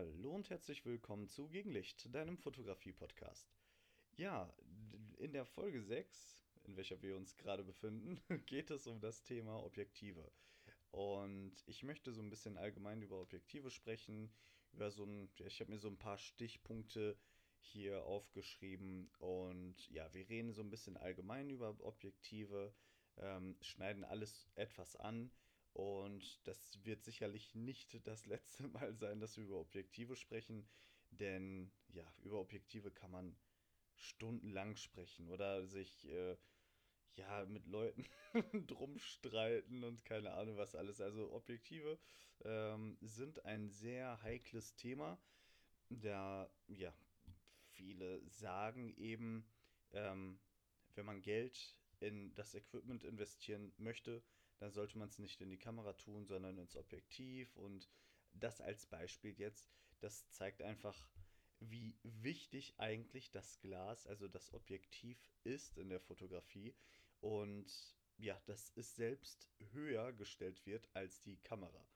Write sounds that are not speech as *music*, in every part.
Hallo und herzlich willkommen zu Gegenlicht, deinem Fotografie-Podcast. Ja, in der Folge 6, in welcher wir uns gerade befinden, *laughs* geht es um das Thema Objektive. Und ich möchte so ein bisschen allgemein über Objektive sprechen, über so ein, ich habe mir so ein paar Stichpunkte hier aufgeschrieben und ja, wir reden so ein bisschen allgemein über Objektive, ähm, schneiden alles etwas an und das wird sicherlich nicht das letzte *laughs* Mal sein, dass wir über Objektive sprechen, denn ja, über Objektive kann man stundenlang sprechen oder sich äh, ja mit Leuten *laughs* drum streiten und keine Ahnung was alles. Also Objektive ähm, sind ein sehr heikles Thema, da ja viele sagen eben, ähm, wenn man Geld in das Equipment investieren möchte, dann sollte man es nicht in die Kamera tun, sondern ins Objektiv. Und das als Beispiel jetzt, das zeigt einfach, wie wichtig eigentlich das Glas, also das Objektiv ist in der Fotografie. Und ja, dass es selbst höher gestellt wird als die Kamera.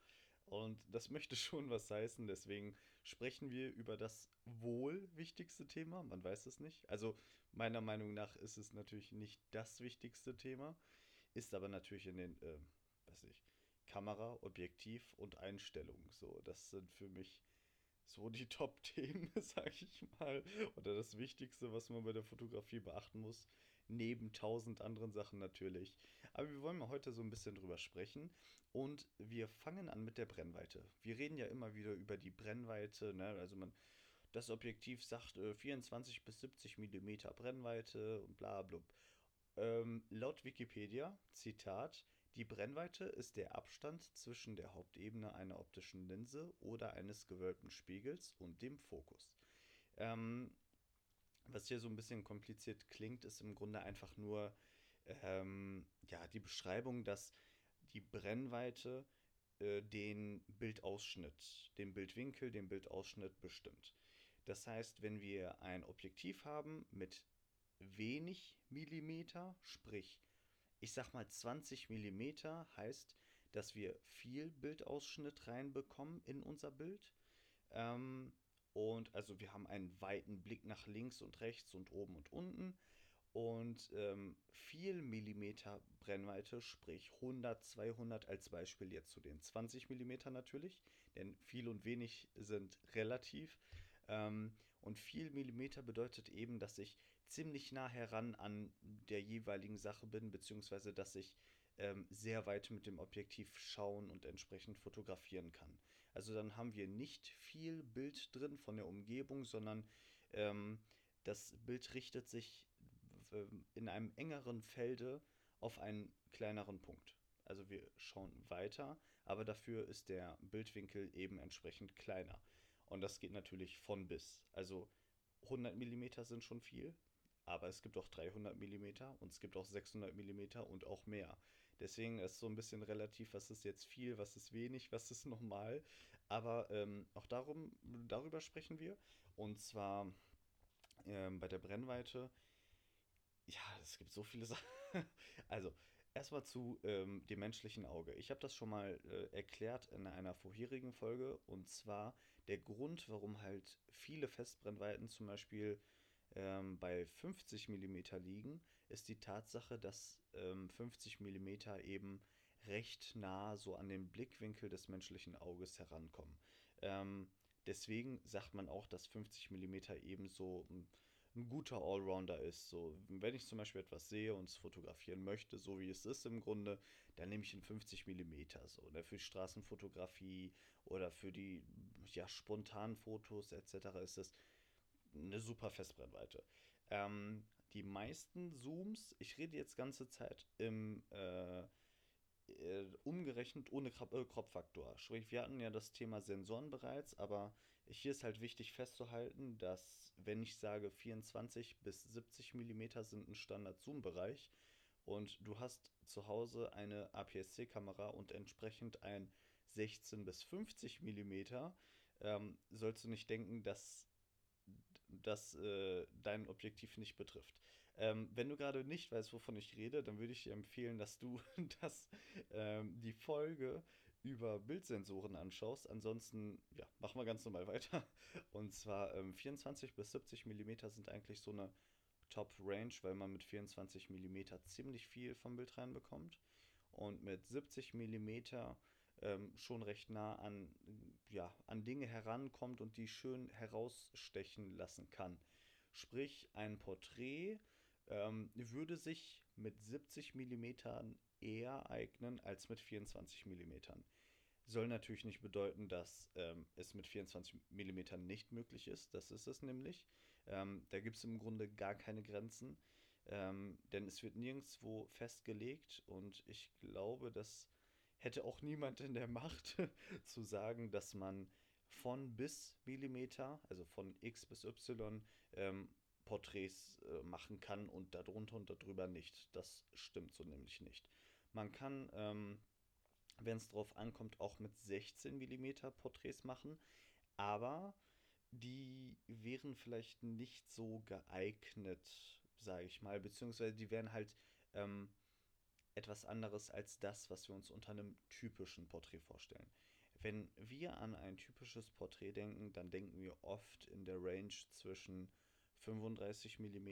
Und das möchte *laughs* schon was heißen, deswegen sprechen wir über das wohl wichtigste Thema. Man weiß es nicht. Also meiner Meinung nach ist es natürlich nicht das wichtigste Thema. Ist aber natürlich in den, äh, weiß ich, Kamera, Objektiv und Einstellung. So, das sind für mich so die *laughs* Top-Themen, *laughs* sag ich mal. Oder das Wichtigste, was man bei der Fotografie beachten muss. Neben tausend anderen Sachen natürlich. Aber wir wollen mal heute so ein bisschen drüber sprechen. Und wir fangen an mit der Brennweite. Wir reden ja immer wieder über die Brennweite. Ne? Also man, das Objektiv sagt äh, 24 bis 70 mm Brennweite und bla bla. Ähm, laut Wikipedia, Zitat, die Brennweite ist der Abstand zwischen der Hauptebene einer optischen Linse oder eines gewölbten Spiegels und dem Fokus. Ähm, was hier so ein bisschen kompliziert klingt, ist im Grunde einfach nur ähm, ja, die Beschreibung, dass die Brennweite äh, den Bildausschnitt, den Bildwinkel, den Bildausschnitt bestimmt. Das heißt, wenn wir ein Objektiv haben mit wenig Millimeter, sprich, ich sag mal 20 Millimeter heißt, dass wir viel Bildausschnitt reinbekommen in unser Bild. Ähm, und also wir haben einen weiten Blick nach links und rechts und oben und unten. Und ähm, viel Millimeter Brennweite, sprich 100, 200 als Beispiel jetzt zu den 20 Millimeter natürlich, denn viel und wenig sind relativ. Ähm, und viel Millimeter bedeutet eben, dass ich ziemlich nah heran an der jeweiligen Sache bin, beziehungsweise dass ich ähm, sehr weit mit dem Objektiv schauen und entsprechend fotografieren kann. Also dann haben wir nicht viel Bild drin von der Umgebung, sondern ähm, das Bild richtet sich äh, in einem engeren Felde auf einen kleineren Punkt. Also wir schauen weiter, aber dafür ist der Bildwinkel eben entsprechend kleiner. Und das geht natürlich von bis. Also 100 mm sind schon viel, aber es gibt auch 300 mm und es gibt auch 600 mm und auch mehr. Deswegen ist so ein bisschen relativ, was ist jetzt viel, was ist wenig, was ist normal. Aber ähm, auch darum, darüber sprechen wir. Und zwar ähm, bei der Brennweite. Ja, es gibt so viele *laughs* Sachen. also, Erstmal zu ähm, dem menschlichen Auge. Ich habe das schon mal äh, erklärt in einer vorherigen Folge. Und zwar der Grund, warum halt viele Festbrennweiten zum Beispiel ähm, bei 50 mm liegen, ist die Tatsache, dass ähm, 50 mm eben recht nah so an den Blickwinkel des menschlichen Auges herankommen. Ähm, deswegen sagt man auch, dass 50 mm eben so ein, ein guter Allrounder ist. So, wenn ich zum Beispiel etwas sehe und es fotografieren möchte, so wie es ist im Grunde, dann nehme ich einen 50 mm so. Ne? Für Straßenfotografie oder für die ja, spontanen Fotos etc. ist das eine super Festbrennweite. Ähm, die meisten Zooms, ich rede jetzt ganze Zeit im äh, äh, umgerechnet ohne äh, Kropffaktor. Sprich, wir hatten ja das Thema Sensoren bereits, aber hier ist halt wichtig festzuhalten, dass wenn ich sage 24 bis 70 mm sind ein Standard-Zoom-Bereich und du hast zu Hause eine APS-C-Kamera und entsprechend ein 16 bis 50 mm, ähm, sollst du nicht denken, dass das äh, dein Objektiv nicht betrifft. Ähm, wenn du gerade nicht weißt, wovon ich rede, dann würde ich dir empfehlen, dass du *laughs* das, ähm, die Folge über Bildsensoren anschaust. Ansonsten, ja, machen wir ganz normal *laughs* weiter. Und zwar ähm, 24 bis 70 mm sind eigentlich so eine Top-Range, weil man mit 24 mm ziemlich viel vom Bild reinbekommt. Und mit 70 mm ähm, schon recht nah an, ja, an Dinge herankommt und die schön herausstechen lassen kann. Sprich, ein Porträt ähm, würde sich mit 70 mm eher eignen als mit 24 mm. Soll natürlich nicht bedeuten, dass ähm, es mit 24 mm nicht möglich ist. Das ist es nämlich. Ähm, da gibt es im Grunde gar keine Grenzen, ähm, denn es wird nirgendwo festgelegt und ich glaube, das hätte auch niemand in der Macht *laughs* zu sagen, dass man von bis Millimeter, also von X bis Y, ähm, Porträts äh, machen kann und darunter und darüber nicht. Das stimmt so nämlich nicht. Man kann, ähm, wenn es drauf ankommt, auch mit 16 mm Porträts machen, aber die wären vielleicht nicht so geeignet, sage ich mal, beziehungsweise die wären halt ähm, etwas anderes als das, was wir uns unter einem typischen Porträt vorstellen. Wenn wir an ein typisches Porträt denken, dann denken wir oft in der Range zwischen 35 mm,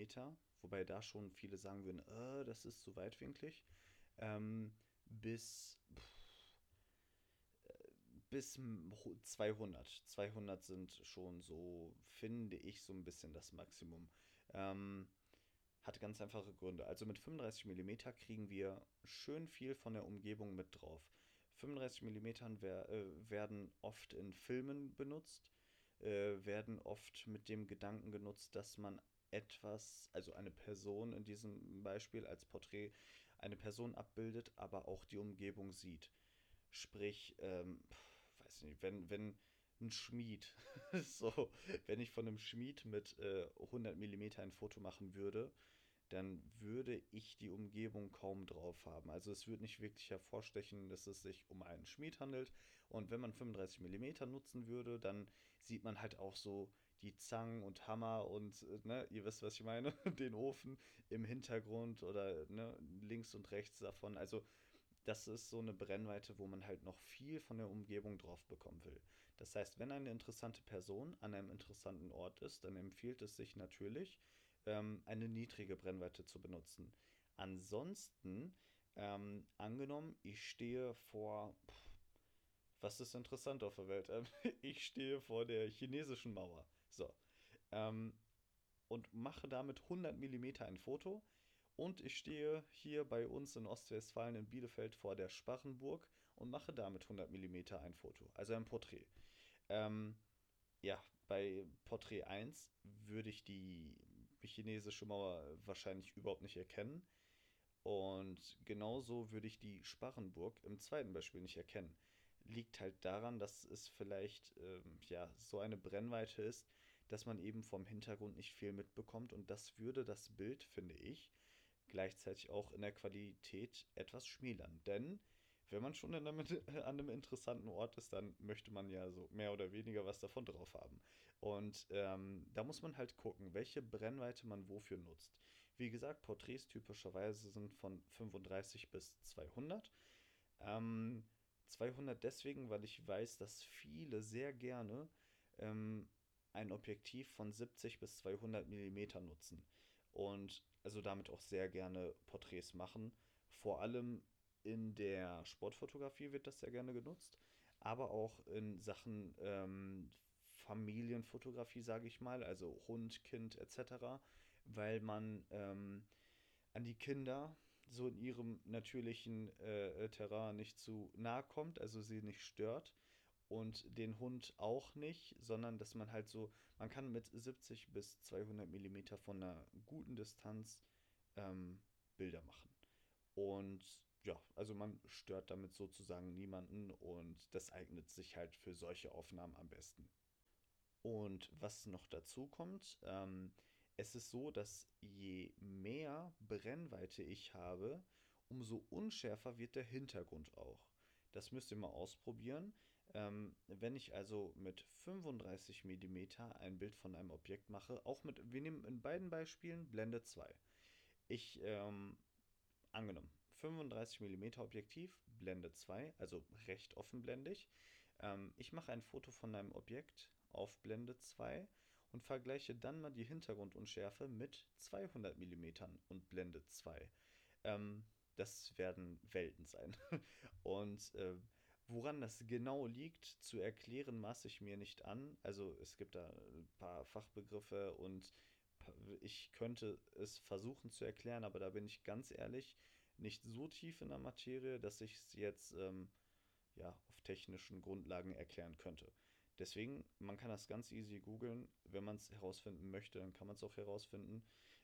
wobei da schon viele sagen würden, äh, das ist zu weitwinklig, ähm, bis, pff, äh, bis 200. 200 sind schon so, finde ich, so ein bisschen das Maximum. Ähm, hat ganz einfache Gründe. Also mit 35 mm kriegen wir schön viel von der Umgebung mit drauf. 35 mm wer, äh, werden oft in Filmen benutzt äh, werden oft mit dem Gedanken genutzt, dass man etwas, also eine Person in diesem Beispiel als Porträt, eine Person abbildet, aber auch die Umgebung sieht. Sprich, ähm, weiß nicht, wenn, wenn ein Schmied, *laughs* so, wenn ich von einem Schmied mit äh, 100 mm ein Foto machen würde, dann würde ich die Umgebung kaum drauf haben. Also es würde nicht wirklich hervorstechen, dass es sich um einen Schmied handelt. Und wenn man 35 mm nutzen würde, dann sieht man halt auch so die Zangen und Hammer und, äh, ne, ihr wisst, was ich meine, *laughs* den Ofen im Hintergrund oder ne, links und rechts davon. Also das ist so eine Brennweite, wo man halt noch viel von der Umgebung drauf bekommen will. Das heißt, wenn eine interessante Person an einem interessanten Ort ist, dann empfiehlt es sich natürlich, ähm, eine niedrige Brennweite zu benutzen. Ansonsten, ähm, angenommen, ich stehe vor, pff, was ist interessant auf der Welt? Ähm, *laughs* ich stehe vor der chinesischen Mauer. So. Ähm, und mache damit 100 mm ein Foto. Und ich stehe hier bei uns in Ostwestfalen in Bielefeld vor der Sparrenburg und mache damit 100 mm ein Foto, also ein Porträt. Ähm, ja, bei Porträt 1 würde ich die chinesische Mauer wahrscheinlich überhaupt nicht erkennen. Und genauso würde ich die Sparrenburg im zweiten Beispiel nicht erkennen. Liegt halt daran, dass es vielleicht ähm, ja, so eine Brennweite ist, dass man eben vom Hintergrund nicht viel mitbekommt. Und das würde das Bild, finde ich, gleichzeitig auch in der Qualität etwas schmälern. Denn wenn man schon *laughs* an einem interessanten Ort ist, dann möchte man ja so mehr oder weniger was davon drauf haben. Und ähm, da muss man halt gucken, welche Brennweite man wofür nutzt. Wie gesagt, Porträts typischerweise sind von 35 bis 200. Ähm, 200 deswegen, weil ich weiß, dass viele sehr gerne ähm, ein Objektiv von 70 bis 200 mm nutzen. Und also damit auch sehr gerne Porträts machen. Vor allem in der Sportfotografie wird das sehr gerne genutzt, aber auch in Sachen ähm, Familienfotografie, sage ich mal, also Hund, Kind etc., weil man ähm, an die Kinder so in ihrem natürlichen äh, Terrain nicht zu nahe kommt, also sie nicht stört und den Hund auch nicht, sondern dass man halt so, man kann mit 70 bis 200 Millimeter von einer guten Distanz ähm, Bilder machen. Und ja, also man stört damit sozusagen niemanden und das eignet sich halt für solche Aufnahmen am besten. Und was noch dazu kommt, ähm, es ist so, dass je mehr Brennweite ich habe, umso unschärfer wird der Hintergrund auch. Das müsst ihr mal ausprobieren. Ähm, wenn ich also mit 35 mm ein Bild von einem Objekt mache, auch mit, wir nehmen in beiden Beispielen Blende 2. Ich, ähm, angenommen, 35 mm Objektiv, Blende 2, also recht offenblendig. Ähm, ich mache ein Foto von einem Objekt auf Blende 2 und vergleiche dann mal die Hintergrundunschärfe mit 200 mm und Blende 2. Ähm, das werden Welten sein. *laughs* und äh, woran das genau liegt, zu erklären, maße ich mir nicht an. Also es gibt da ein paar Fachbegriffe und ich könnte es versuchen zu erklären, aber da bin ich ganz ehrlich nicht so tief in der Materie, dass ich es jetzt ähm, ja, auf technischen Grundlagen erklären könnte. Deswegen, man kann das ganz easy googeln. Wenn man es herausfinden möchte, dann kann man es auch herausfinden.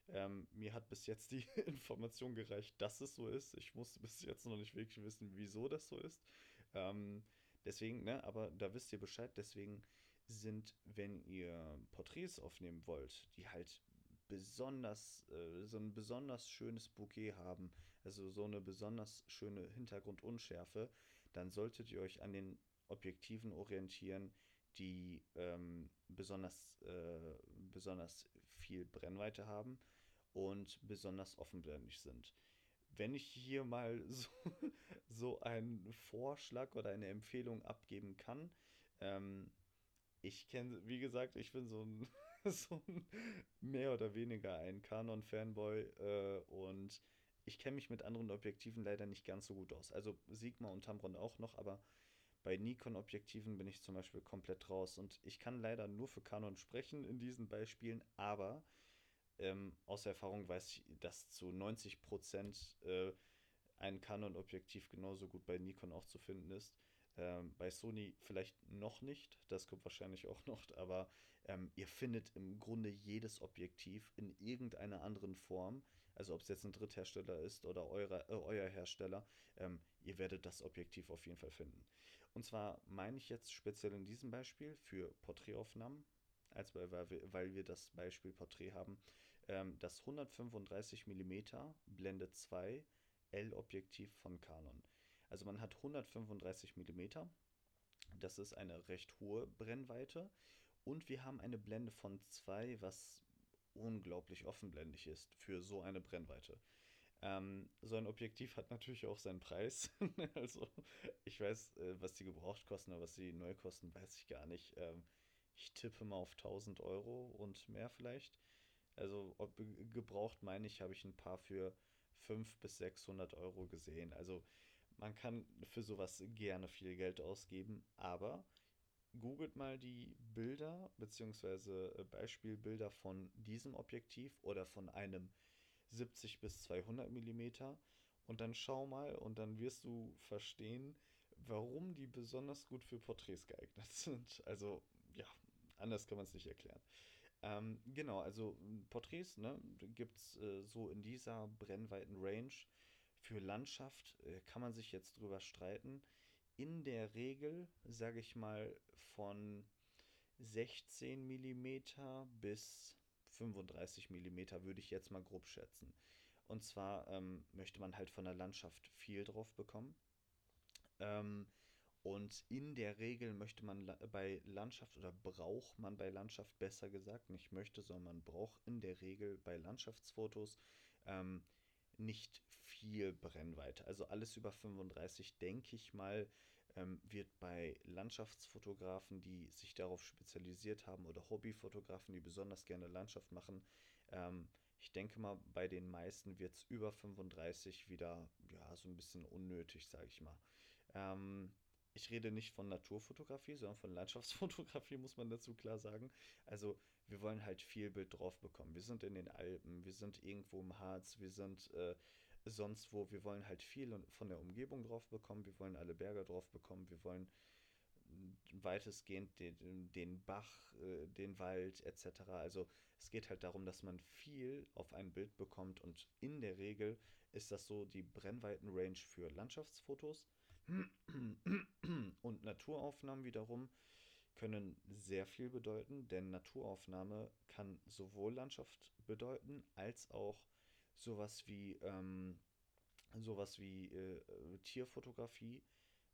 Ähm, mir hat bis jetzt die *laughs* Information gereicht, dass es so ist. Ich musste bis jetzt noch nicht wirklich wissen, wieso das so ist. Ähm, deswegen, ne, aber da wisst ihr Bescheid. Deswegen sind, wenn ihr Porträts aufnehmen wollt, die halt besonders, äh, so ein besonders schönes Bouquet haben, also so eine besonders schöne Hintergrundunschärfe, dann solltet ihr euch an den Objektiven orientieren, die ähm, besonders, äh, besonders viel Brennweite haben und besonders offenblendig sind. Wenn ich hier mal *laughs* so, so einen Vorschlag oder eine Empfehlung abgeben kann, ähm, ich kenne, wie gesagt, ich bin so ein, *laughs* so ein mehr oder weniger ein Canon-Fanboy äh, und ich kenne mich mit anderen Objektiven leider nicht ganz so gut aus. Also Sigma und Tamron auch noch, aber bei Nikon-Objektiven bin ich zum Beispiel komplett raus und ich kann leider nur für Canon sprechen in diesen Beispielen, aber ähm, aus Erfahrung weiß ich, dass zu 90 Prozent äh, ein Canon-Objektiv genauso gut bei Nikon auch zu finden ist. Ähm, bei Sony vielleicht noch nicht, das kommt wahrscheinlich auch noch, aber ähm, ihr findet im Grunde jedes Objektiv in irgendeiner anderen Form, also ob es jetzt ein Dritthersteller ist oder eure, äh, euer Hersteller, ähm, ihr werdet das Objektiv auf jeden Fall finden. Und zwar meine ich jetzt speziell in diesem Beispiel für Porträtaufnahmen, als weil, wir, weil wir das Beispiel Porträt haben, ähm, das 135 mm Blende 2 L-Objektiv von Canon. Also man hat 135 mm, das ist eine recht hohe Brennweite und wir haben eine Blende von 2, was unglaublich offenblendig ist für so eine Brennweite. Ähm, so ein Objektiv hat natürlich auch seinen Preis. *laughs* also ich weiß, äh, was die gebraucht kosten, aber was die neu kosten, weiß ich gar nicht. Ähm, ich tippe mal auf 1000 Euro und mehr vielleicht. Also ob, gebraucht meine ich, habe ich ein paar für 500 bis 600 Euro gesehen. Also man kann für sowas gerne viel Geld ausgeben, aber googelt mal die Bilder bzw. Äh, Beispielbilder von diesem Objektiv oder von einem 70 bis 200 mm und dann schau mal und dann wirst du verstehen, warum die besonders gut für Porträts geeignet *laughs* sind. Also ja, anders kann man es nicht erklären. Ähm, genau, also Porträts ne, gibt es äh, so in dieser brennweiten Range. Für Landschaft äh, kann man sich jetzt drüber streiten. In der Regel, sage ich mal, von 16 mm bis 35 mm würde ich jetzt mal grob schätzen. Und zwar ähm, möchte man halt von der Landschaft viel drauf bekommen. Ähm, und in der Regel möchte man bei Landschaft oder braucht man bei Landschaft besser gesagt, nicht möchte, sondern man braucht in der Regel bei Landschaftsfotos ähm, nicht viel Brennweite. Also alles über 35, denke ich mal, ähm, wird bei Landschaftsfotografen, die sich darauf spezialisiert haben oder Hobbyfotografen, die besonders gerne Landschaft machen, ähm, ich denke mal, bei den meisten wird es über 35 wieder ja, so ein bisschen unnötig, sage ich mal. Ähm, ich rede nicht von Naturfotografie, sondern von Landschaftsfotografie, muss man dazu klar sagen. Also wir wollen halt viel Bild drauf bekommen. Wir sind in den Alpen, wir sind irgendwo im Harz, wir sind äh, sonst wo. Wir wollen halt viel von der Umgebung drauf bekommen, wir wollen alle Berge drauf bekommen, wir wollen weitestgehend den, den Bach, äh, den Wald etc. Also es geht halt darum, dass man viel auf ein Bild bekommt und in der Regel ist das so die Brennweitenrange für Landschaftsfotos und Naturaufnahmen wiederum können sehr viel bedeuten, denn Naturaufnahme kann sowohl Landschaft bedeuten als auch sowas wie ähm, sowas wie äh, Tierfotografie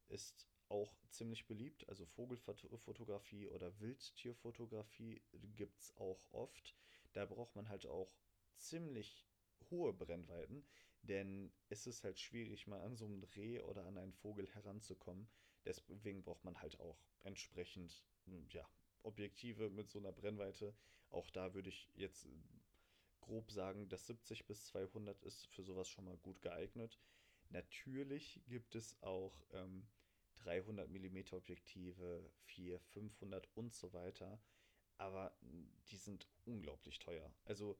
ist auch ziemlich beliebt. Also Vogelfotografie oder Wildtierfotografie gibt es auch oft. Da braucht man halt auch ziemlich hohe Brennweiten, Denn es ist halt schwierig, mal an so ein Reh oder an einen Vogel heranzukommen. Deswegen braucht man halt auch entsprechend, hm, ja, Objektive mit so einer Brennweite. Auch da würde ich jetzt grob sagen, dass 70 bis 200 ist für sowas schon mal gut geeignet. Natürlich gibt es auch ähm, 300 mm Objektive, 4, 500 und so weiter, aber die sind unglaublich teuer. Also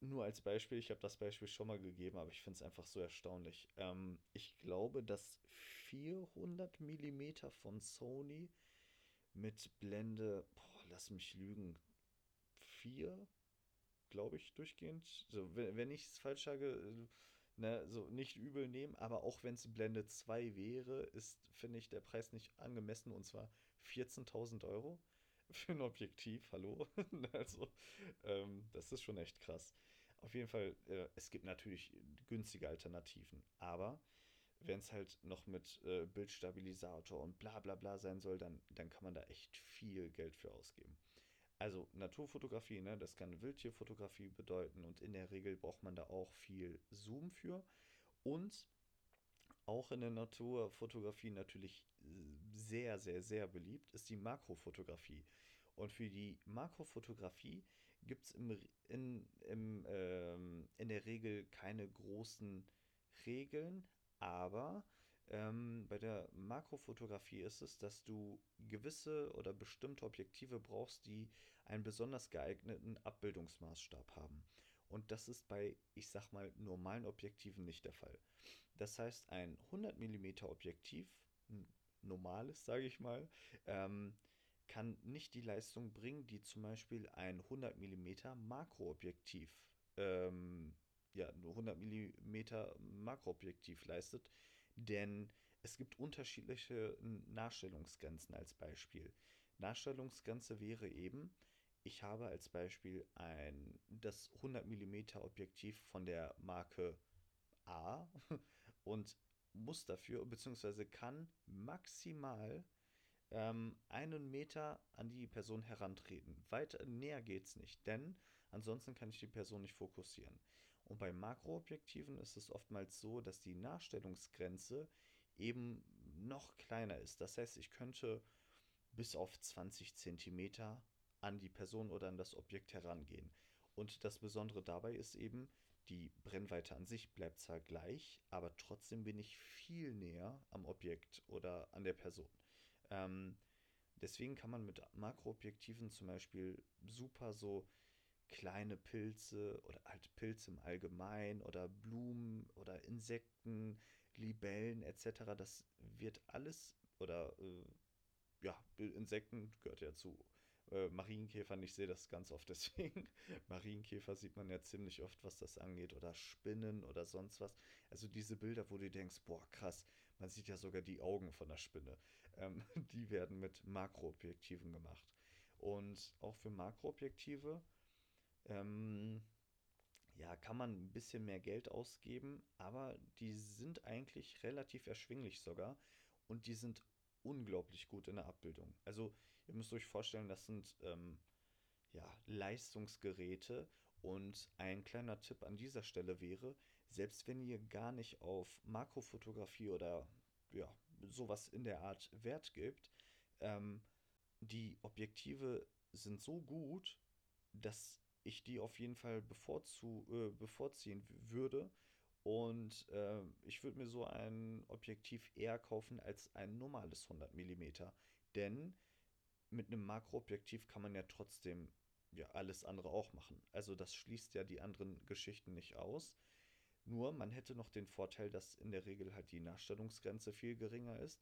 nur als Beispiel, ich habe das Beispiel schon mal gegeben, aber ich finde es einfach so erstaunlich. Ähm, ich glaube, dass 400 mm von Sony mit Blende, boah, lass mich lügen, 4, glaube ich, durchgehend. So, wenn, wenn ich es falsch sage, äh, ne, so nicht übel nehmen, aber auch wenn es Blende 2 wäre, ist, finde ich, der Preis nicht angemessen und zwar 14.000 Euro für ein Objektiv, hallo? *laughs* also, ähm, das ist schon echt krass. Auf jeden Fall, äh, es gibt natürlich günstige Alternativen, aber wenn es halt noch mit äh, Bildstabilisator und bla bla bla sein soll, dann, dann kann man da echt viel Geld für ausgeben. Also Naturfotografie, ne, das kann Wildtierfotografie bedeuten und in der Regel braucht man da auch viel Zoom für. Und auch in der Naturfotografie natürlich sehr, sehr, sehr beliebt ist die Makrofotografie. Und für die Makrofotografie gibt es im, in, im, ähm, in der Regel keine großen Regeln, aber ähm, bei der Makrofotografie ist es, dass du gewisse oder bestimmte Objektive brauchst, die einen besonders geeigneten Abbildungsmaßstab haben. Und das ist bei, ich sag mal, normalen Objektiven nicht der Fall. Das heißt, ein 100 mm Objektiv, ein normales, sage ich mal, ähm, kann nicht die Leistung bringen, die zum Beispiel ein 100 mm Makroobjektiv, ähm, ja, 100 mm Makroobjektiv leistet, denn es gibt unterschiedliche Nachstellungsgrenzen als Beispiel. Nachstellungsgrenze wäre eben, ich habe als Beispiel ein das 100 mm Objektiv von der Marke A *laughs* und muss dafür bzw. kann maximal ähm, einen Meter an die Person herantreten. Weiter näher geht es nicht, denn ansonsten kann ich die Person nicht fokussieren. Und bei Makroobjektiven ist es oftmals so, dass die Nachstellungsgrenze eben noch kleiner ist. Das heißt, ich könnte bis auf 20 cm an die Person oder an das Objekt herangehen. Und das Besondere dabei ist eben, die Brennweite an sich bleibt zwar gleich, aber trotzdem bin ich viel näher am Objekt oder an der Person. Ähm, deswegen kann man mit Makroobjektiven zum Beispiel super so kleine Pilze oder halt Pilze im Allgemeinen oder Blumen oder Insekten, Libellen etc. Das wird alles oder äh, ja, Insekten gehört ja zu äh, Marienkäfern. Ich sehe das ganz oft deswegen. *laughs* Marienkäfer sieht man ja ziemlich oft, was das angeht oder Spinnen oder sonst was. Also diese Bilder, wo du denkst, boah krass, man sieht ja sogar die Augen von der Spinne. Ähm, *laughs* die werden mit Makroobjektiven gemacht. Und auch für Makroobjektive ähm, ja, kann man ein bisschen mehr Geld ausgeben, aber die sind eigentlich relativ erschwinglich sogar und die sind unglaublich gut in der Abbildung. Also ihr müsst euch vorstellen, das sind ähm, ja, Leistungsgeräte und ein kleiner Tipp an dieser Stelle wäre, selbst wenn ihr gar nicht auf Makrofotografie oder ja, sowas in der Art Wert gibt, ähm, die Objektive sind so gut, dass ich die auf jeden Fall bevorzu äh, bevorziehen würde. Und äh, ich würde mir so ein Objektiv eher kaufen als ein normales 100 mm. Denn mit einem Makroobjektiv kann man ja trotzdem ja alles andere auch machen. Also das schließt ja die anderen Geschichten nicht aus. Nur man hätte noch den Vorteil, dass in der Regel halt die Nachstellungsgrenze viel geringer ist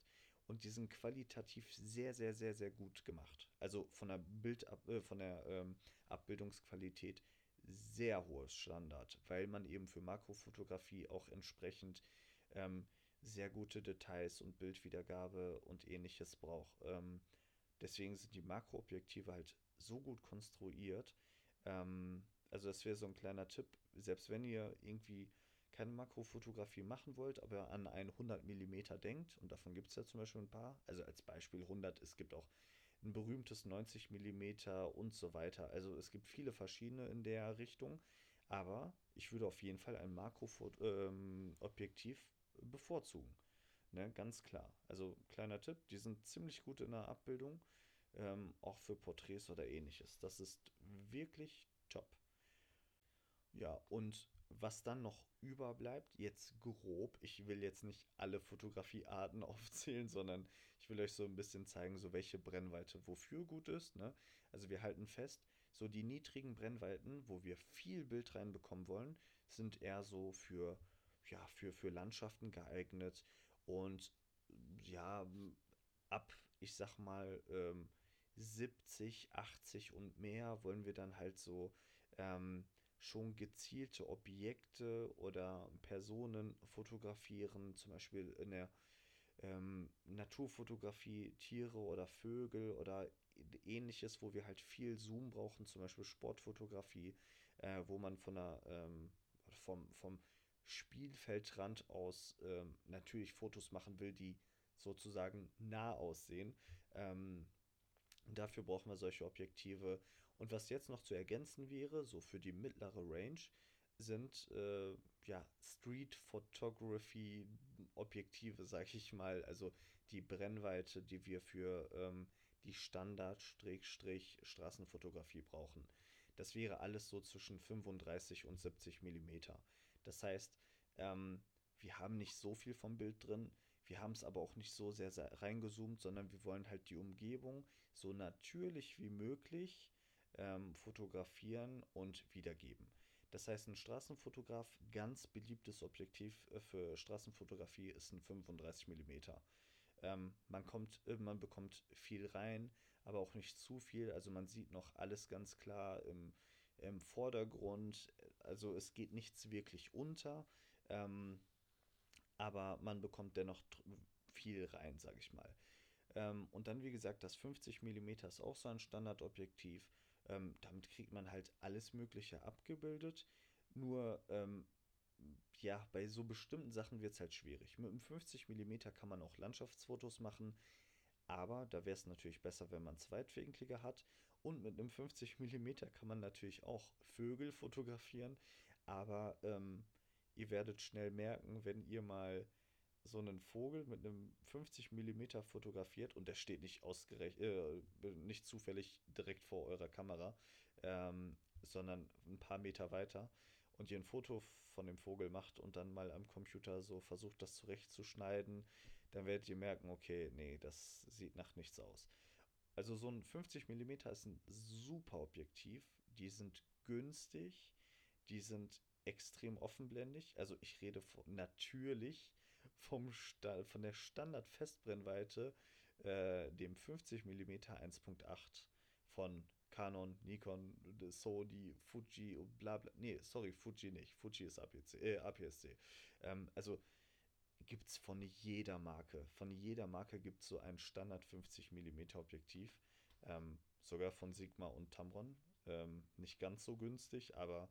und die sind qualitativ sehr, sehr, sehr, sehr gut gemacht. Also von der Bild äh, von der ähm, Abbildungsqualität sehr hohes Standard, weil man eben für Makrofotografie auch entsprechend ähm, sehr gute Details und Bildwiedergabe und ähnliches braucht. Ähm, deswegen sind die Makroobjektive halt so gut konstruiert. Ähm, also das wäre so ein kleiner Tipp, selbst wenn ihr irgendwie keine Makrofotografie machen wollt, aber an ein 100 mm denkt, und davon gibt es ja zum Beispiel ein paar, also als Beispiel 100, es gibt auch ein berühmtes 90 mm und so weiter. Also es gibt viele verschiedene in der Richtung, Aber ich würde auf jeden Fall ein Makroobjektiv ähm, bevorzugen. Ne, ganz klar. Also kleiner Tipp, die sind ziemlich gut in der Abbildung, ähm, auch für Porträts oder ähnliches. Das ist wirklich top. Ja, und was dann noch überbleibt, jetzt grob, ich will jetzt nicht alle Fotografiearten *laughs* aufzählen, sondern ich will euch so ein bisschen zeigen, so welche Brennweite wofür gut ist. Ne? Also wir halten fest, so die niedrigen Brennweiten, wo wir viel Bild reinbekommen wollen, sind eher so für, ja, für, für Landschaften geeignet und ja, ab, ich sag mal, ähm, 70, 80 und mehr wollen wir dann halt so ähm, schon gezielte Objekte oder Personen fotografieren, zum Beispiel in der ähm, Naturfotografie, Tiere oder Vögel oder ähnliches, wo wir halt viel Zoom brauchen, zum Beispiel Sportfotografie, äh, wo man von der, ähm, vom, vom Spielfeldrand aus ähm, natürlich Fotos machen will, die sozusagen nah aussehen. Ähm, dafür brauchen wir solche Objektive. Und was jetzt noch zu ergänzen wäre, so für die mittlere Range, sind äh, ja Street Photography Objektive, sag ich mal, also die Brennweite, die wir für ähm, die Standard-Straßenfotografie brauchen. Das wäre alles so zwischen 35 und 70 Millimeter. Das heißt, ähm, wir haben nicht so viel vom Bild drin, wir haben es aber auch nicht so sehr, sehr reingezoomt, sondern wir wollen halt die Umgebung so natürlich wie möglich ähm, fotografieren und wiedergeben. Das heißt, ein Straßenfotograf, ganz beliebtes Objektiv äh, für Straßenfotografie ist ein 35 mm. Ähm, man, kommt, äh, man bekommt viel rein, aber auch nicht zu viel. Also man sieht noch alles ganz klar im, im Vordergrund. Also es geht nichts wirklich unter, ähm, aber man bekommt dennoch viel rein, sage ich mal. Ähm, und dann, wie gesagt, das 50 mm ist auch so ein Standardobjektiv. Ähm, damit kriegt man halt alles Mögliche abgebildet. Nur, ähm, ja, bei so bestimmten Sachen wird es halt schwierig. Mit einem 50 mm kann man auch Landschaftsfotos machen, aber da wäre es natürlich besser, wenn man zweitwinkliger hat. Und mit einem 50 mm kann man natürlich auch Vögel fotografieren, aber ähm, ihr werdet schnell merken, wenn ihr mal so einen Vogel mit einem 50 mm fotografiert und der steht nicht ausgerechnet, äh, nicht zufällig direkt vor eurer Kamera, ähm, sondern ein paar Meter weiter und ihr ein Foto von dem Vogel macht und dann mal am Computer so versucht, das zurechtzuschneiden, dann werdet ihr merken, okay, nee, das sieht nach nichts aus. Also so ein 50 mm ist ein super Objektiv, die sind günstig, die sind extrem offenblendig, also ich rede von, natürlich vom Sta von der Standard-Festbrennweite, äh, dem 50 mm 1.8 von Canon, Nikon, Sony, Fuji und bla bla. Nee, sorry, Fuji nicht. Fuji ist APC, äh, APS-C. Ähm, also gibt es von jeder Marke. Von jeder Marke gibt es so ein Standard 50 mm Objektiv. Ähm, sogar von Sigma und Tamron. Ähm, nicht ganz so günstig, aber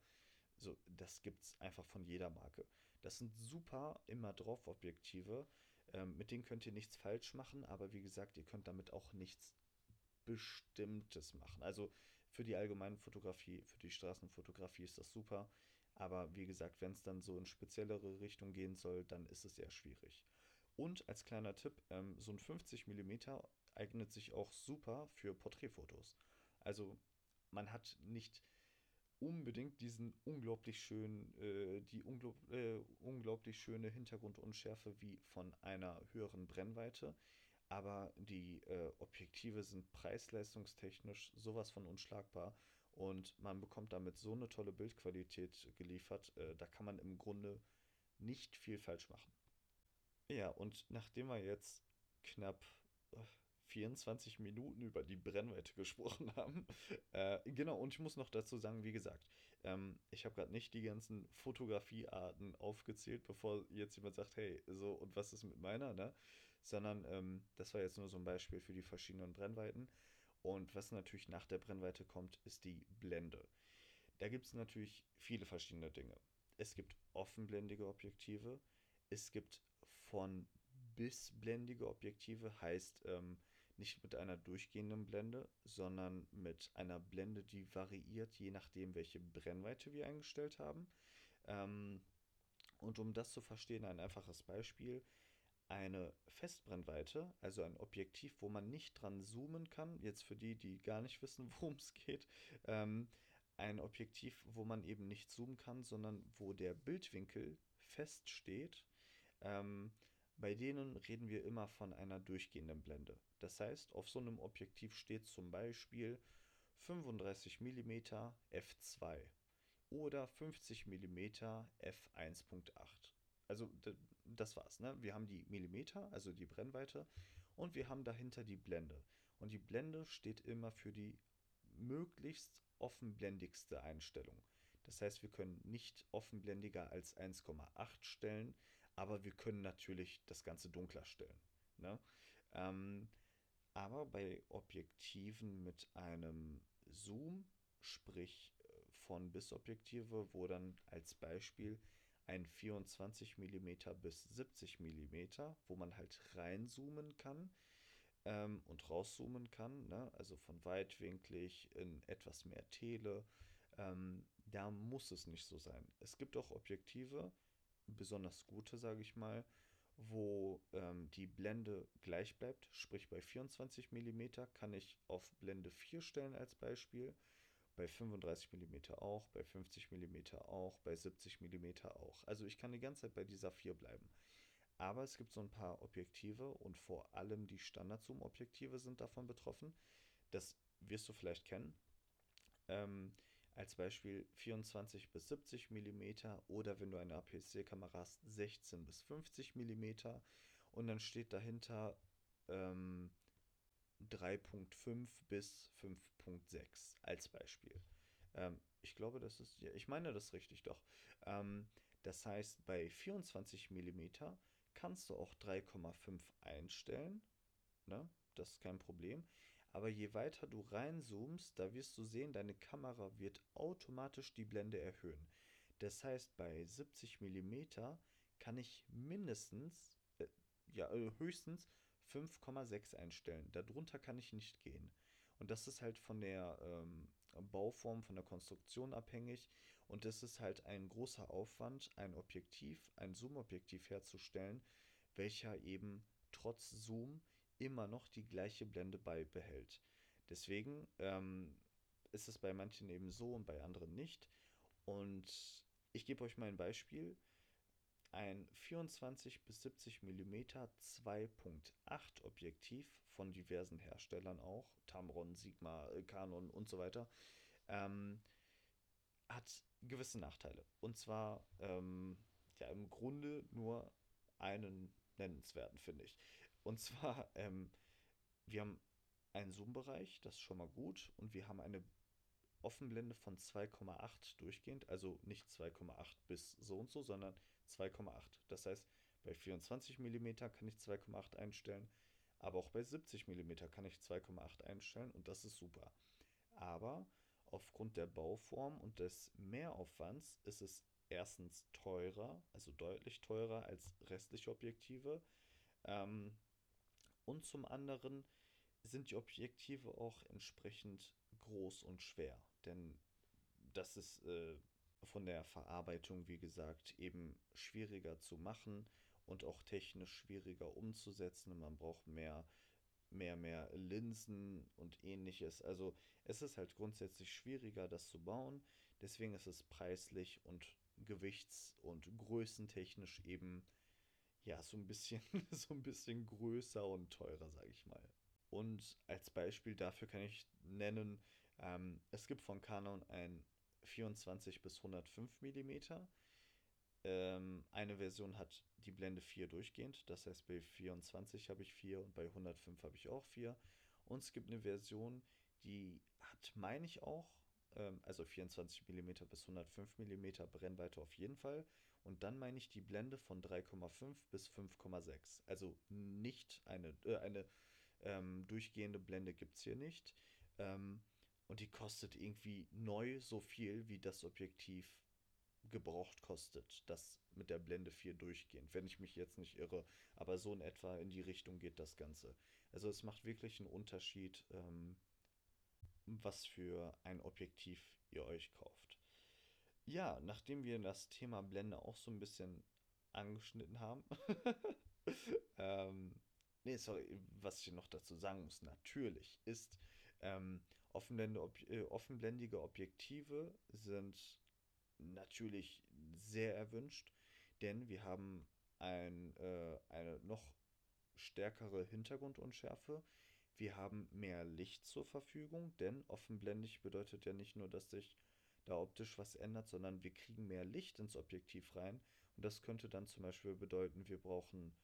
so, das gibt es einfach von jeder Marke. Das sind super immer drauf Objektive. Ähm, mit denen könnt ihr nichts falsch machen, aber wie gesagt, ihr könnt damit auch nichts Bestimmtes machen. Also für die allgemeine Fotografie, für die Straßenfotografie ist das super. Aber wie gesagt, wenn es dann so in speziellere Richtung gehen soll, dann ist es sehr schwierig. Und als kleiner Tipp, ähm, so ein 50 mm eignet sich auch super für Porträtfotos. Also man hat nicht unbedingt diesen unglaublich schönen, äh, die unglaub, äh, unglaublich schöne Hintergrundunschärfe wie von einer höheren Brennweite. Aber die äh, Objektive sind preis-leistungstechnisch sowas von unschlagbar und man bekommt damit so eine tolle Bildqualität geliefert, äh, da kann man im Grunde nicht viel falsch machen. Ja, und nachdem wir jetzt knapp äh, 24 Minuten über die Brennweite *laughs* gesprochen haben. Äh, genau, und ich muss noch dazu sagen, wie gesagt, ähm, ich habe gerade nicht die ganzen Fotografiearten aufgezählt, bevor jetzt jemand sagt, hey, so, und was ist mit meiner, ne? Sondern ähm, das war jetzt nur so ein Beispiel für die verschiedenen Brennweiten. Und was natürlich nach der Brennweite kommt, ist die Blende. Da gibt es natürlich viele verschiedene Dinge. Es gibt offenblendige Objektive, es gibt von bis blendige Objektive, heißt, ähm, nicht mit einer durchgehenden Blende, sondern mit einer Blende, die variiert, je nachdem, welche Brennweite wir eingestellt haben. Ähm, und um das zu verstehen, ein einfaches Beispiel. Eine Festbrennweite, also ein Objektiv, wo man nicht dran zoomen kann, jetzt für die, die gar nicht *laughs* wissen, worum es geht, ähm, ein Objektiv, wo man eben nicht zoomen kann, sondern wo der Bildwinkel feststeht. Ähm, bei denen reden wir immer von einer durchgehenden Blende. Das heißt, auf so einem Objektiv steht zum Beispiel 35 mm f2 oder 50 mm f1.8. Also das war's. Ne? Wir haben die Millimeter, also die Brennweite, und wir haben dahinter die Blende. Und die Blende steht immer für die möglichst offenblendigste Einstellung. Das heißt, wir können nicht offenblendiger als 1,8 stellen, aber wir können natürlich das Ganze dunkler stellen. Ne? Ähm, aber bei Objektiven mit einem Zoom, sprich äh, von bis Objektive, wo dann als Beispiel ein 24 mm bis 70 mm, wo man halt reinzoomen kann ähm, und rauszoomen kann, ne? also von weitwinklig in etwas mehr Tele, ähm, da muss es nicht so sein. Es gibt auch Objektive, besonders gute, sage ich mal, wo ähm, die Blende gleich bleibt. Sprich bei 24 mm kann ich auf Blende 4 stellen als Beispiel, bei 35 mm auch, bei 50 mm auch, bei 70 mm auch. Also ich kann die ganze Zeit bei dieser 4 bleiben. Aber es gibt so ein paar Objektive und vor allem die Standard-Zoom-Objektive sind davon betroffen. Das wirst du vielleicht kennen. Ähm, als Beispiel 24 bis 70 mm oder wenn du eine APS-C-Kamera hast, 16 bis 50 mm und dann steht dahinter ähm, 3.5 bis 5.6 als Beispiel. Ähm, ich glaube, das ist, ja, ich meine das richtig doch. Ähm, das heißt, bei 24 mm kannst du auch 3,5 einstellen. Ne? Das ist kein Problem. Aber je weiter du reinzoomst, da wirst du sehen, deine Kamera wird automatisch die Blende erhöhen. Das heißt, bei 70 mm kann ich mindestens, äh, ja, äh, höchstens 5,6 einstellen. Darunter kann ich nicht gehen. Und das ist halt von der ähm, Bauform, von der Konstruktion abhängig. Und es ist halt ein großer Aufwand, ein Objektiv, ein Zoom-Objektiv herzustellen, welcher eben trotz Zoom immer noch die gleiche Blende beibehält. Deswegen ähm, ist es bei manchen eben so und bei anderen nicht. Und ich gebe euch mal ein Beispiel. Ein 24 bis 70 mm 2.8 Objektiv von diversen Herstellern auch, Tamron, Sigma, Canon und so weiter, ähm, hat gewisse Nachteile. Und zwar ähm, ja im Grunde nur einen nennenswerten, finde ich. Und zwar, ähm, wir haben einen Zoom-Bereich, das ist schon mal gut. Und wir haben eine Offenblende von 2,8 durchgehend. Also nicht 2,8 bis so und so, sondern 2,8. Das heißt, bei 24 mm kann ich 2,8 einstellen. Aber auch bei 70 mm kann ich 2,8 einstellen und das ist super. Aber aufgrund der Bauform und des Mehraufwands ist es erstens teurer, also deutlich teurer als restliche Objektive. Ähm, und zum anderen sind die Objektive auch entsprechend groß und schwer, denn das ist äh, von der Verarbeitung, wie gesagt, eben schwieriger zu machen und auch technisch schwieriger umzusetzen. Man braucht mehr, mehr, mehr Linsen und ähnliches. Also es ist halt grundsätzlich schwieriger, das zu bauen. Deswegen ist es preislich und gewichts- und größentechnisch eben ja, so ein bisschen, *laughs* so ein bisschen größer und teurer, sage ich mal. Und als Beispiel dafür kann ich nennen, ähm, es gibt von Canon ein 24 bis 105 mm. Ähm, eine Version hat die Blende 4 durchgehend, das heißt bei 24 habe ich 4 und bei 105 habe ich auch 4. Und es gibt eine Version, die hat, meine ich auch, ähm, also 24 mm bis 105 mm Brennweite auf jeden Fall und dann meine ich die Blende von 3,5 bis 5,6. Also nicht eine, äh, eine ähm, durchgehende Blende gibt es hier nicht. Ähm, und die kostet irgendwie neu so viel, wie das Objektiv gebraucht kostet. Das mit der Blende 4 durchgehend, wenn ich mich jetzt nicht irre. Aber so in etwa in die Richtung geht das Ganze. Also es macht wirklich einen Unterschied, ähm, was für ein Objektiv ihr euch kauft. Ja, nachdem wir das Thema Blende auch so ein bisschen angeschnitten haben, *laughs* ähm, nee, sorry, was ich noch dazu sagen muss, natürlich ist, ähm, offenblende, ob, äh, offenblendige Objektive sind natürlich sehr erwünscht, denn wir haben ein, äh, eine noch stärkere Hintergrundunschärfe. Wir haben mehr Licht zur Verfügung, denn offenblendig bedeutet ja nicht nur, dass sich da optisch was ändert, sondern wir kriegen mehr Licht ins Objektiv rein. Und das könnte dann zum Beispiel bedeuten, wir brauchen,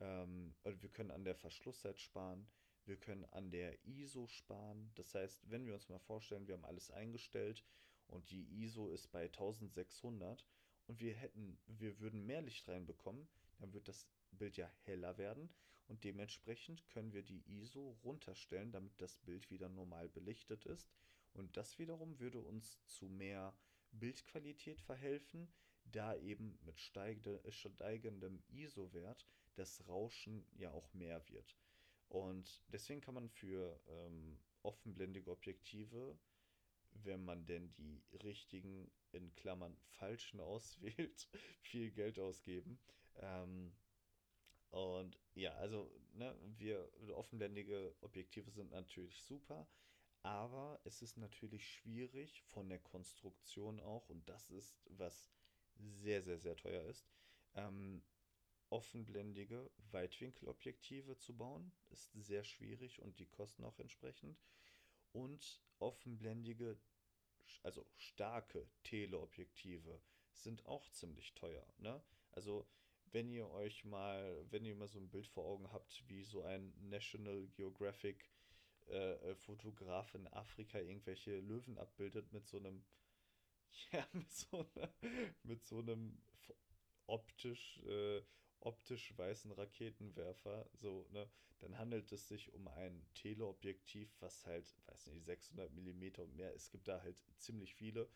ähm, oder wir können an der Verschlusszeit sparen, wir können an der ISO sparen. Das heißt, wenn wir uns mal vorstellen, wir haben alles eingestellt und die ISO ist bei 1600 und wir hätten, wir würden mehr Licht reinbekommen, dann wird das Bild ja heller werden und dementsprechend können wir die ISO runterstellen, damit das Bild wieder normal belichtet ist und das wiederum würde uns zu mehr Bildqualität verhelfen, da eben mit steigendem ISO-Wert das Rauschen ja auch mehr wird. Und deswegen kann man für ähm, offenblendige Objektive, wenn man denn die richtigen, in Klammern falschen auswählt, *laughs* viel Geld ausgeben. Ähm, und ja, also ne, wir offenblendige Objektive sind natürlich super, aber es ist natürlich schwierig von der Konstruktion auch, und das ist, was sehr, sehr, sehr teuer ist, ähm, offenblendige Weitwinkelobjektive zu bauen. Ist sehr schwierig und die kosten auch entsprechend. Und offenblendige, also starke Teleobjektive sind auch ziemlich teuer. Ne? Also wenn ihr euch mal, wenn ihr mal so ein Bild vor Augen habt, wie so ein National Geographic äh, äh Fotograf in Afrika irgendwelche Löwen abbildet mit so einem, *laughs* ja, mit so, einer, mit so einem optisch äh, optisch weißen Raketenwerfer, so, ne, dann handelt es sich um ein Teleobjektiv, was halt, weiß nicht, 600 mm und mehr, es gibt da halt ziemlich viele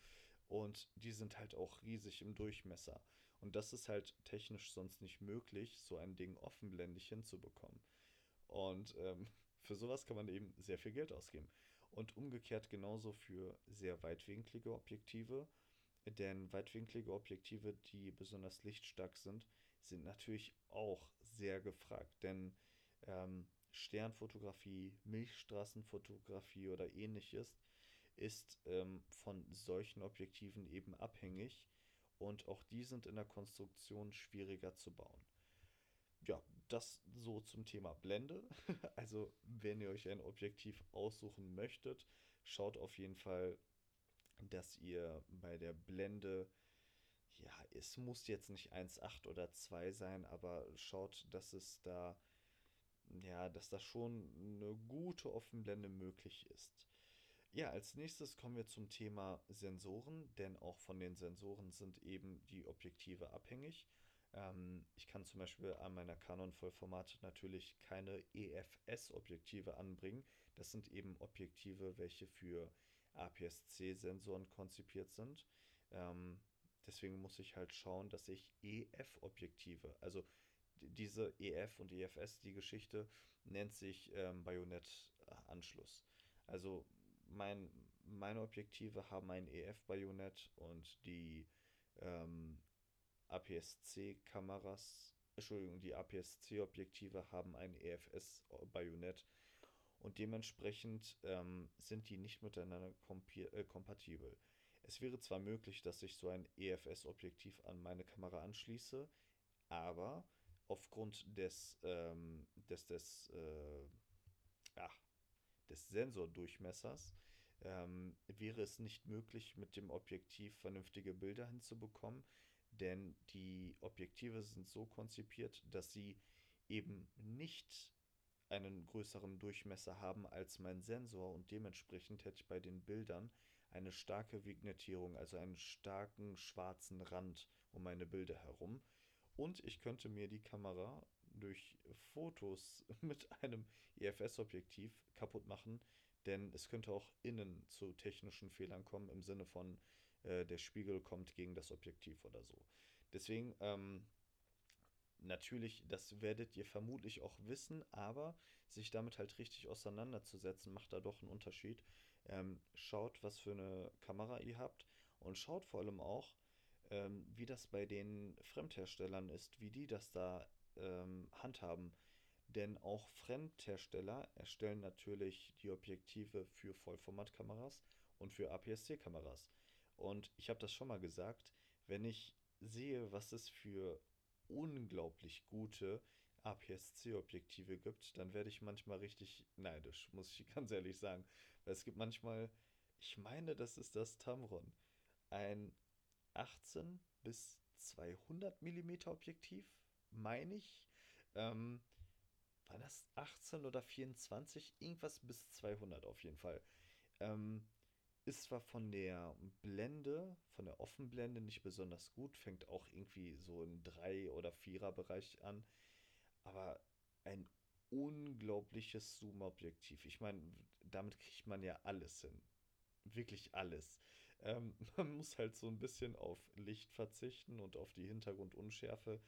und die sind halt auch riesig im Durchmesser. Und das ist halt technisch sonst nicht möglich, so ein Ding offenblendig hinzubekommen. Und ähm, für sowas kann man eben sehr viel Geld ausgeben. Und umgekehrt genauso für sehr weitwinklige Objektive. Denn weitwinklige Objektive, die besonders lichtstark sind, sind natürlich auch sehr gefragt, denn ähm, Sternfotografie, Milchstraßenfotografie oder ähnliches ist ähm, von solchen Objektiven eben abhängig und auch die sind in der Konstruktion schwieriger zu bauen. Ja, das so zum Thema Blende. *laughs* Also, wenn ihr euch ein Objektiv aussuchen möchtet, schaut auf jeden Fall, dass ihr bei der Blende ja, es muss jetzt nicht 1,8 oder 2 sein, aber schaut, dass es da, ja, dass da schon eine gute Offenblende möglich ist. Ja, als nächstes kommen wir zum Thema Sensoren, denn auch von den Sensoren sind eben die Objektive abhängig. Ähm, ich kann zum Beispiel an meiner Canon Vollformat natürlich keine EFS-Objektive anbringen. Das sind eben Objektive, welche für APS-C-Sensoren konzipiert sind. Ähm, Deswegen muss ich halt schauen, dass ich EF-Objektive, also diese EF und EFS, die Geschichte nennt sich ähm, Bajonettanschluss. Also mein, meine Objektive haben ein EF-Bajonett und die ähm, APS-C-Kameras, Entschuldigung, die APS-C-Objektive haben ein EFS-Bajonett und dementsprechend ähm, sind die nicht miteinander äh, kompatibel. Es wäre zwar möglich, dass ich so ein EFS-Objektiv an meine Kamera anschließe, aber aufgrund des, ähm, des, des, äh, ach, des Sensordurchmessers ähm, wäre es nicht möglich, mit dem Objektiv vernünftige Bilder hinzubekommen, denn die Objektive sind so konzipiert, dass sie eben nicht einen größeren Durchmesser haben als mein Sensor und dementsprechend hätte ich bei den Bildern eine starke Vignettierung, also einen starken schwarzen Rand um meine Bilder herum. Und ich könnte mir die Kamera durch Fotos *laughs* mit einem EFS-Objektiv kaputt machen, denn es könnte auch innen zu technischen Fehlern kommen, im Sinne von äh, der Spiegel kommt gegen das Objektiv oder so. Deswegen, ähm, natürlich, das werdet ihr vermutlich auch wissen, aber sich damit halt richtig auseinanderzusetzen, macht da doch einen Unterschied. Ähm, schaut, was für eine Kamera ihr habt und schaut vor allem auch, ähm, wie das bei den Fremdherstellern ist, wie die das da ähm, handhaben. Denn auch Fremdhersteller erstellen natürlich die Objektive für Vollformatkameras und für APS-C-Kameras. Und ich habe das schon mal gesagt, wenn ich sehe, was es für unglaublich gute APS-C-Objektive gibt, dann werde ich manchmal richtig neidisch, muss ich *laughs* ganz ehrlich sagen. Weil es gibt manchmal, ich meine, das ist das Tamron, ein 18 bis 200 mm Objektiv, meine ich. Ähm, war das 18 oder 24? Irgendwas bis 200 auf jeden Fall. Ähm, ist zwar von der Blende, von der Offenblende nicht besonders gut, fängt auch irgendwie so im 3- oder 4er-Bereich an, aber ein unglaubliches Zoom-Objektiv. Ich meine, damit kriegt man ja alles hin. Wirklich alles. Ähm, *laughs* man muss halt so ein bisschen auf Licht verzichten und auf die Hintergrundunschärfe,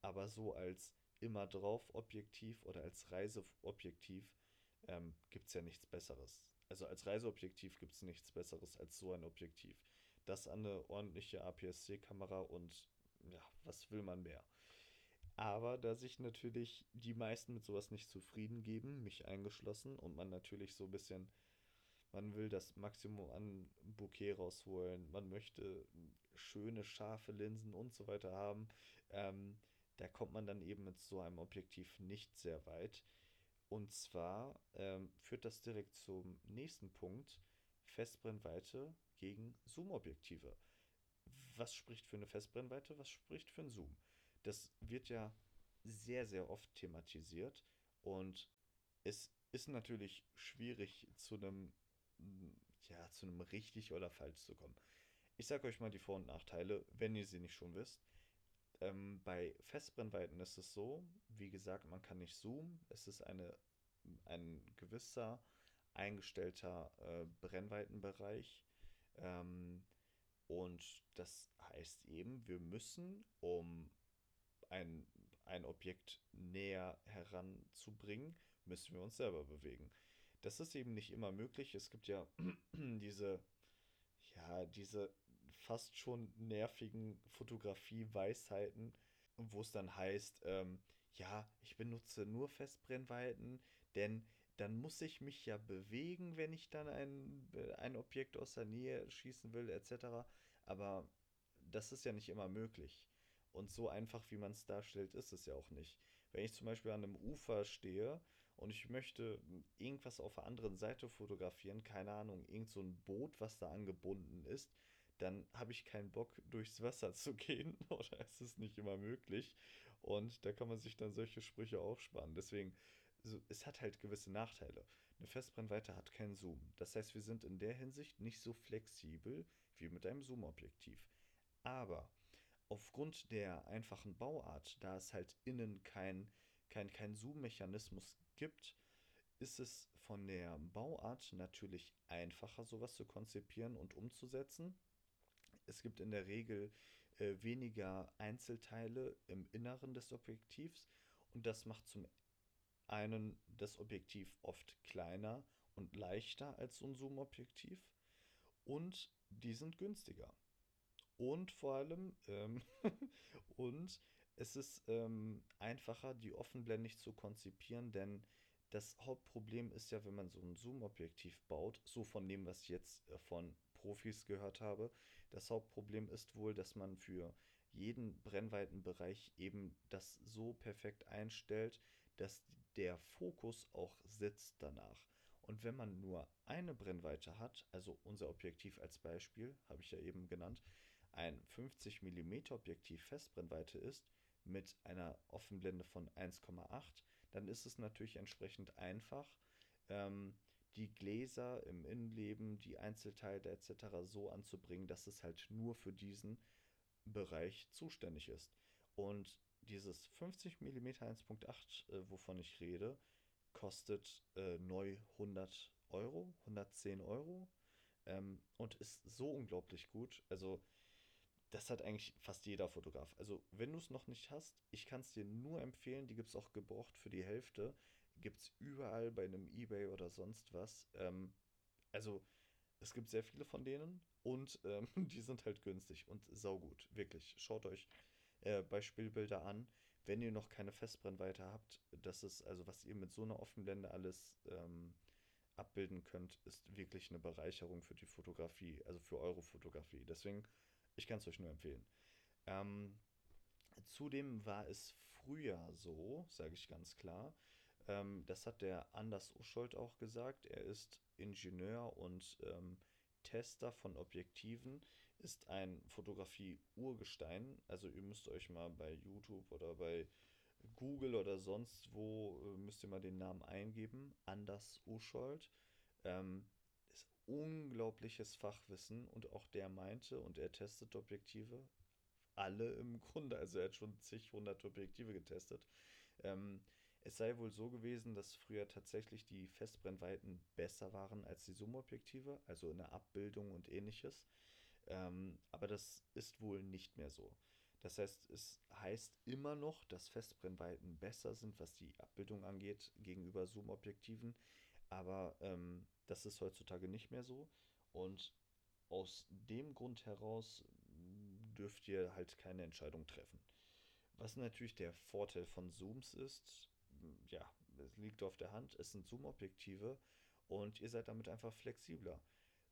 aber so als immer drauf Objektiv oder als Reiseobjektiv ähm, gibt es ja nichts Besseres. Also als Reiseobjektiv gibt es nichts Besseres als so ein Objektiv. Das an eine ordentliche APS-C-Kamera und ja, was will man mehr? Aber da sich natürlich die meisten mit sowas nicht zufrieden geben, mich eingeschlossen, und man natürlich so ein bisschen, man will das Maximum an Bouquet rausholen, man möchte schöne, scharfe Linsen und so weiter haben, ähm, da kommt man dann eben mit so einem Objektiv nicht sehr weit. Und zwar ähm, führt das direkt zum nächsten Punkt: Festbrennweite gegen Zoom-Objektive. Was spricht für eine Festbrennweite? Was spricht für einen Zoom? Das wird ja sehr, sehr oft thematisiert und es ist natürlich schwierig zu einem, ja, zu einem richtig oder falsch zu kommen. Ich sage euch mal die Vor- und Nachteile, wenn ihr sie nicht schon wisst. Ähm, bei Festbrennweiten ist es so, wie gesagt, man kann nicht zoomen. Es ist eine, ein gewisser eingestellter äh, Brennweitenbereich. Ähm, und das heißt eben, wir müssen, um ein, ein Objekt näher heranzubringen, müssen wir uns selber bewegen. Das ist eben nicht immer möglich. Es gibt ja *clears throat* diese, ja, diese fast schon nervigen Fotografie-Weisheiten, wo es dann heißt, ähm, ja, ich benutze nur Festbrennweiten, denn dann muss ich mich ja bewegen, wenn ich dann ein, ein Objekt aus der Nähe schießen will, etc. Aber das ist ja nicht immer möglich. Und so einfach, wie man es darstellt, ist es ja auch nicht. Wenn ich zum Beispiel an einem Ufer stehe und ich möchte irgendwas auf der anderen Seite fotografieren, keine Ahnung, irgend so ein Boot, was da angebunden ist, dann habe ich keinen Bock, durchs Wasser zu gehen *laughs* oder ist es nicht immer möglich. Und da kann man sich dann solche Sprüche aufsparen. Deswegen, so, es hat halt gewisse Nachteile. Eine Festbrennweite hat keinen Zoom. Das heißt, wir sind in der Hinsicht nicht so flexibel wie mit einem Zoom-Objektiv. Aber aufgrund der einfachen Bauart, da es halt innen kein, kein, kein Zoom-Mechanismus gibt, ist es von der Bauart natürlich einfacher, sowas zu konzipieren und umzusetzen es gibt in der Regel äh, weniger Einzelteile im Inneren des Objektivs und das macht zum einen das Objektiv oft kleiner und leichter als so ein Zoom-Objektiv und die sind günstiger. Und vor allem, ähm, *laughs* und es ist ähm, einfacher, die offenblendig zu konzipieren, denn das Hauptproblem ist ja, wenn man so ein Zoom-Objektiv baut, so von dem, was ich jetzt äh, von Profis gehört habe, das Hauptproblem ist wohl, dass man für jeden Brennweitenbereich eben das so perfekt einstellt, dass der Fokus auch sitzt danach. Und wenn man nur eine Brennweite hat, also unser Objektiv als Beispiel, habe ich ja eben genannt, ein 50 mm Objektiv Festbrennweite ist mit einer Offenblende von 1,8, dann ist es natürlich entsprechend einfach, ähm, die Gläser im Innenleben, die Einzelteile etc. so anzubringen, dass es halt nur für diesen Bereich zuständig ist. Und dieses 50 mm 1.8, äh, wovon ich rede, kostet äh, neu 100 Euro, 110 Euro ähm, und ist so unglaublich gut. Also das hat eigentlich fast jeder Fotograf. Also wenn du es noch nicht hast, ich kann es dir nur empfehlen, die gibt es auch gebraucht für die Hälfte. Gibt es überall bei einem eBay oder sonst was. Ähm, also es gibt sehr viele von denen und ähm, *laughs* die sind halt günstig und saugut, wirklich. Schaut euch äh, Beispielbilder an. Wenn ihr noch keine Festbrennweite habt, das ist also, was ihr mit so einer Offenblende alles ähm, abbilden könnt, ist wirklich eine Bereicherung für die Fotografie, also für eure Fotografie. Deswegen, ich kann es euch nur empfehlen. Ähm, zudem war es früher so, sage ich ganz klar, ähm, das hat der Anders Uschold auch gesagt, er ist Ingenieur und ähm, Tester von Objektiven, ist ein Fotografie-Urgestein. Also ihr müsst euch mal bei YouTube oder bei Google oder sonst wo, äh, müsst ihr mal den Namen eingeben. Anders Uschold. Ähm, ist unglaubliches Fachwissen und auch der meinte und er testet Objektive. Alle im Grunde, also er hat schon zig hundert Objektive getestet. Ähm, es sei wohl so gewesen, dass früher tatsächlich die Festbrennweiten besser waren als die Zoomobjektive, also in der Abbildung und ähnliches. Ähm, aber das ist wohl nicht mehr so. Das heißt, es heißt immer noch, dass Festbrennweiten besser sind, was die Abbildung angeht, gegenüber Zoomobjektiven. Aber ähm, das ist heutzutage nicht mehr so. Und aus dem Grund heraus dürft ihr halt keine Entscheidung treffen. Was natürlich der Vorteil von Zooms ist, ja, es liegt auf der Hand, es sind Zoom-Objektive und ihr seid damit einfach flexibler.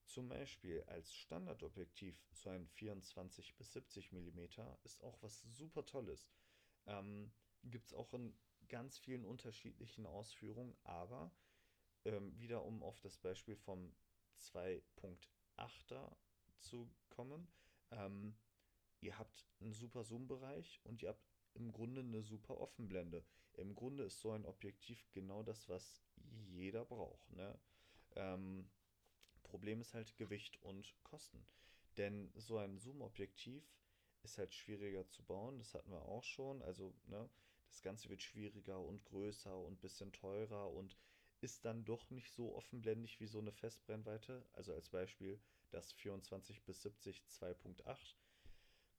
Zum Beispiel als Standardobjektiv so ein 24 bis 70 mm ist auch was super Tolles. Ähm, Gibt es auch in ganz vielen unterschiedlichen Ausführungen, aber ähm, wieder um auf das Beispiel vom 2.8er zu kommen, ähm, ihr habt einen super Zoom-Bereich und ihr habt im Grunde eine super Offenblende. Im Grunde ist so ein Objektiv genau das, was jeder braucht. Ne? Ähm, Problem ist halt Gewicht und Kosten. Denn so ein Zoom-Objektiv ist halt schwieriger zu bauen, das hatten wir auch schon. Also, ne, das Ganze wird schwieriger und größer und ein bisschen teurer und ist dann doch nicht so offenblendig wie so eine Festbrennweite. Also als Beispiel das 24 bis 70 2.8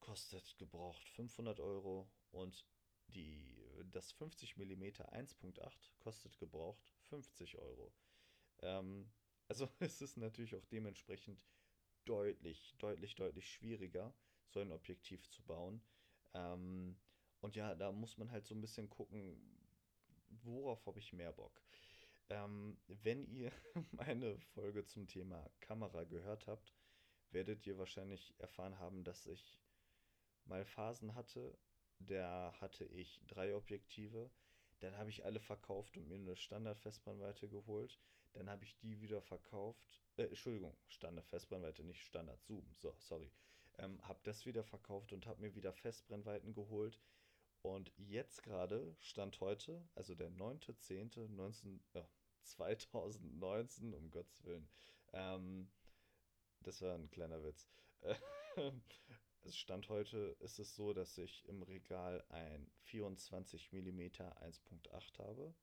kostet gebraucht 500 Euro und die, das 50 mm 1.8 kostet gebraucht 50 Euro. Ähm, also *laughs* es ist natürlich auch dementsprechend deutlich, deutlich, deutlich schwieriger, so ein Objektiv zu bauen. Ähm, und ja, da muss man halt so ein bisschen gucken, worauf habe ich mehr Bock. Ähm, wenn ihr *laughs* meine Folge zum Thema Kamera gehört habt, werdet ihr wahrscheinlich erfahren haben, dass ich mal Phasen hatte, da hatte ich drei Objektive. Dann habe ich alle verkauft und mir eine Standard-Festbrennweite geholt. Dann habe ich die wieder verkauft. Äh, Entschuldigung, Standard-Festbrennweite, nicht Standard-Zoom. So, sorry. Ähm, habe das wieder verkauft und habe mir wieder Festbrennweiten geholt. Und jetzt gerade, Stand heute, also der 9.10.2019, äh, 2019, um Gottes Willen. Ähm, das war ein kleiner Witz. *laughs* Es Stand heute ist es so, dass ich im Regal ein 24 mm 1.8 habe.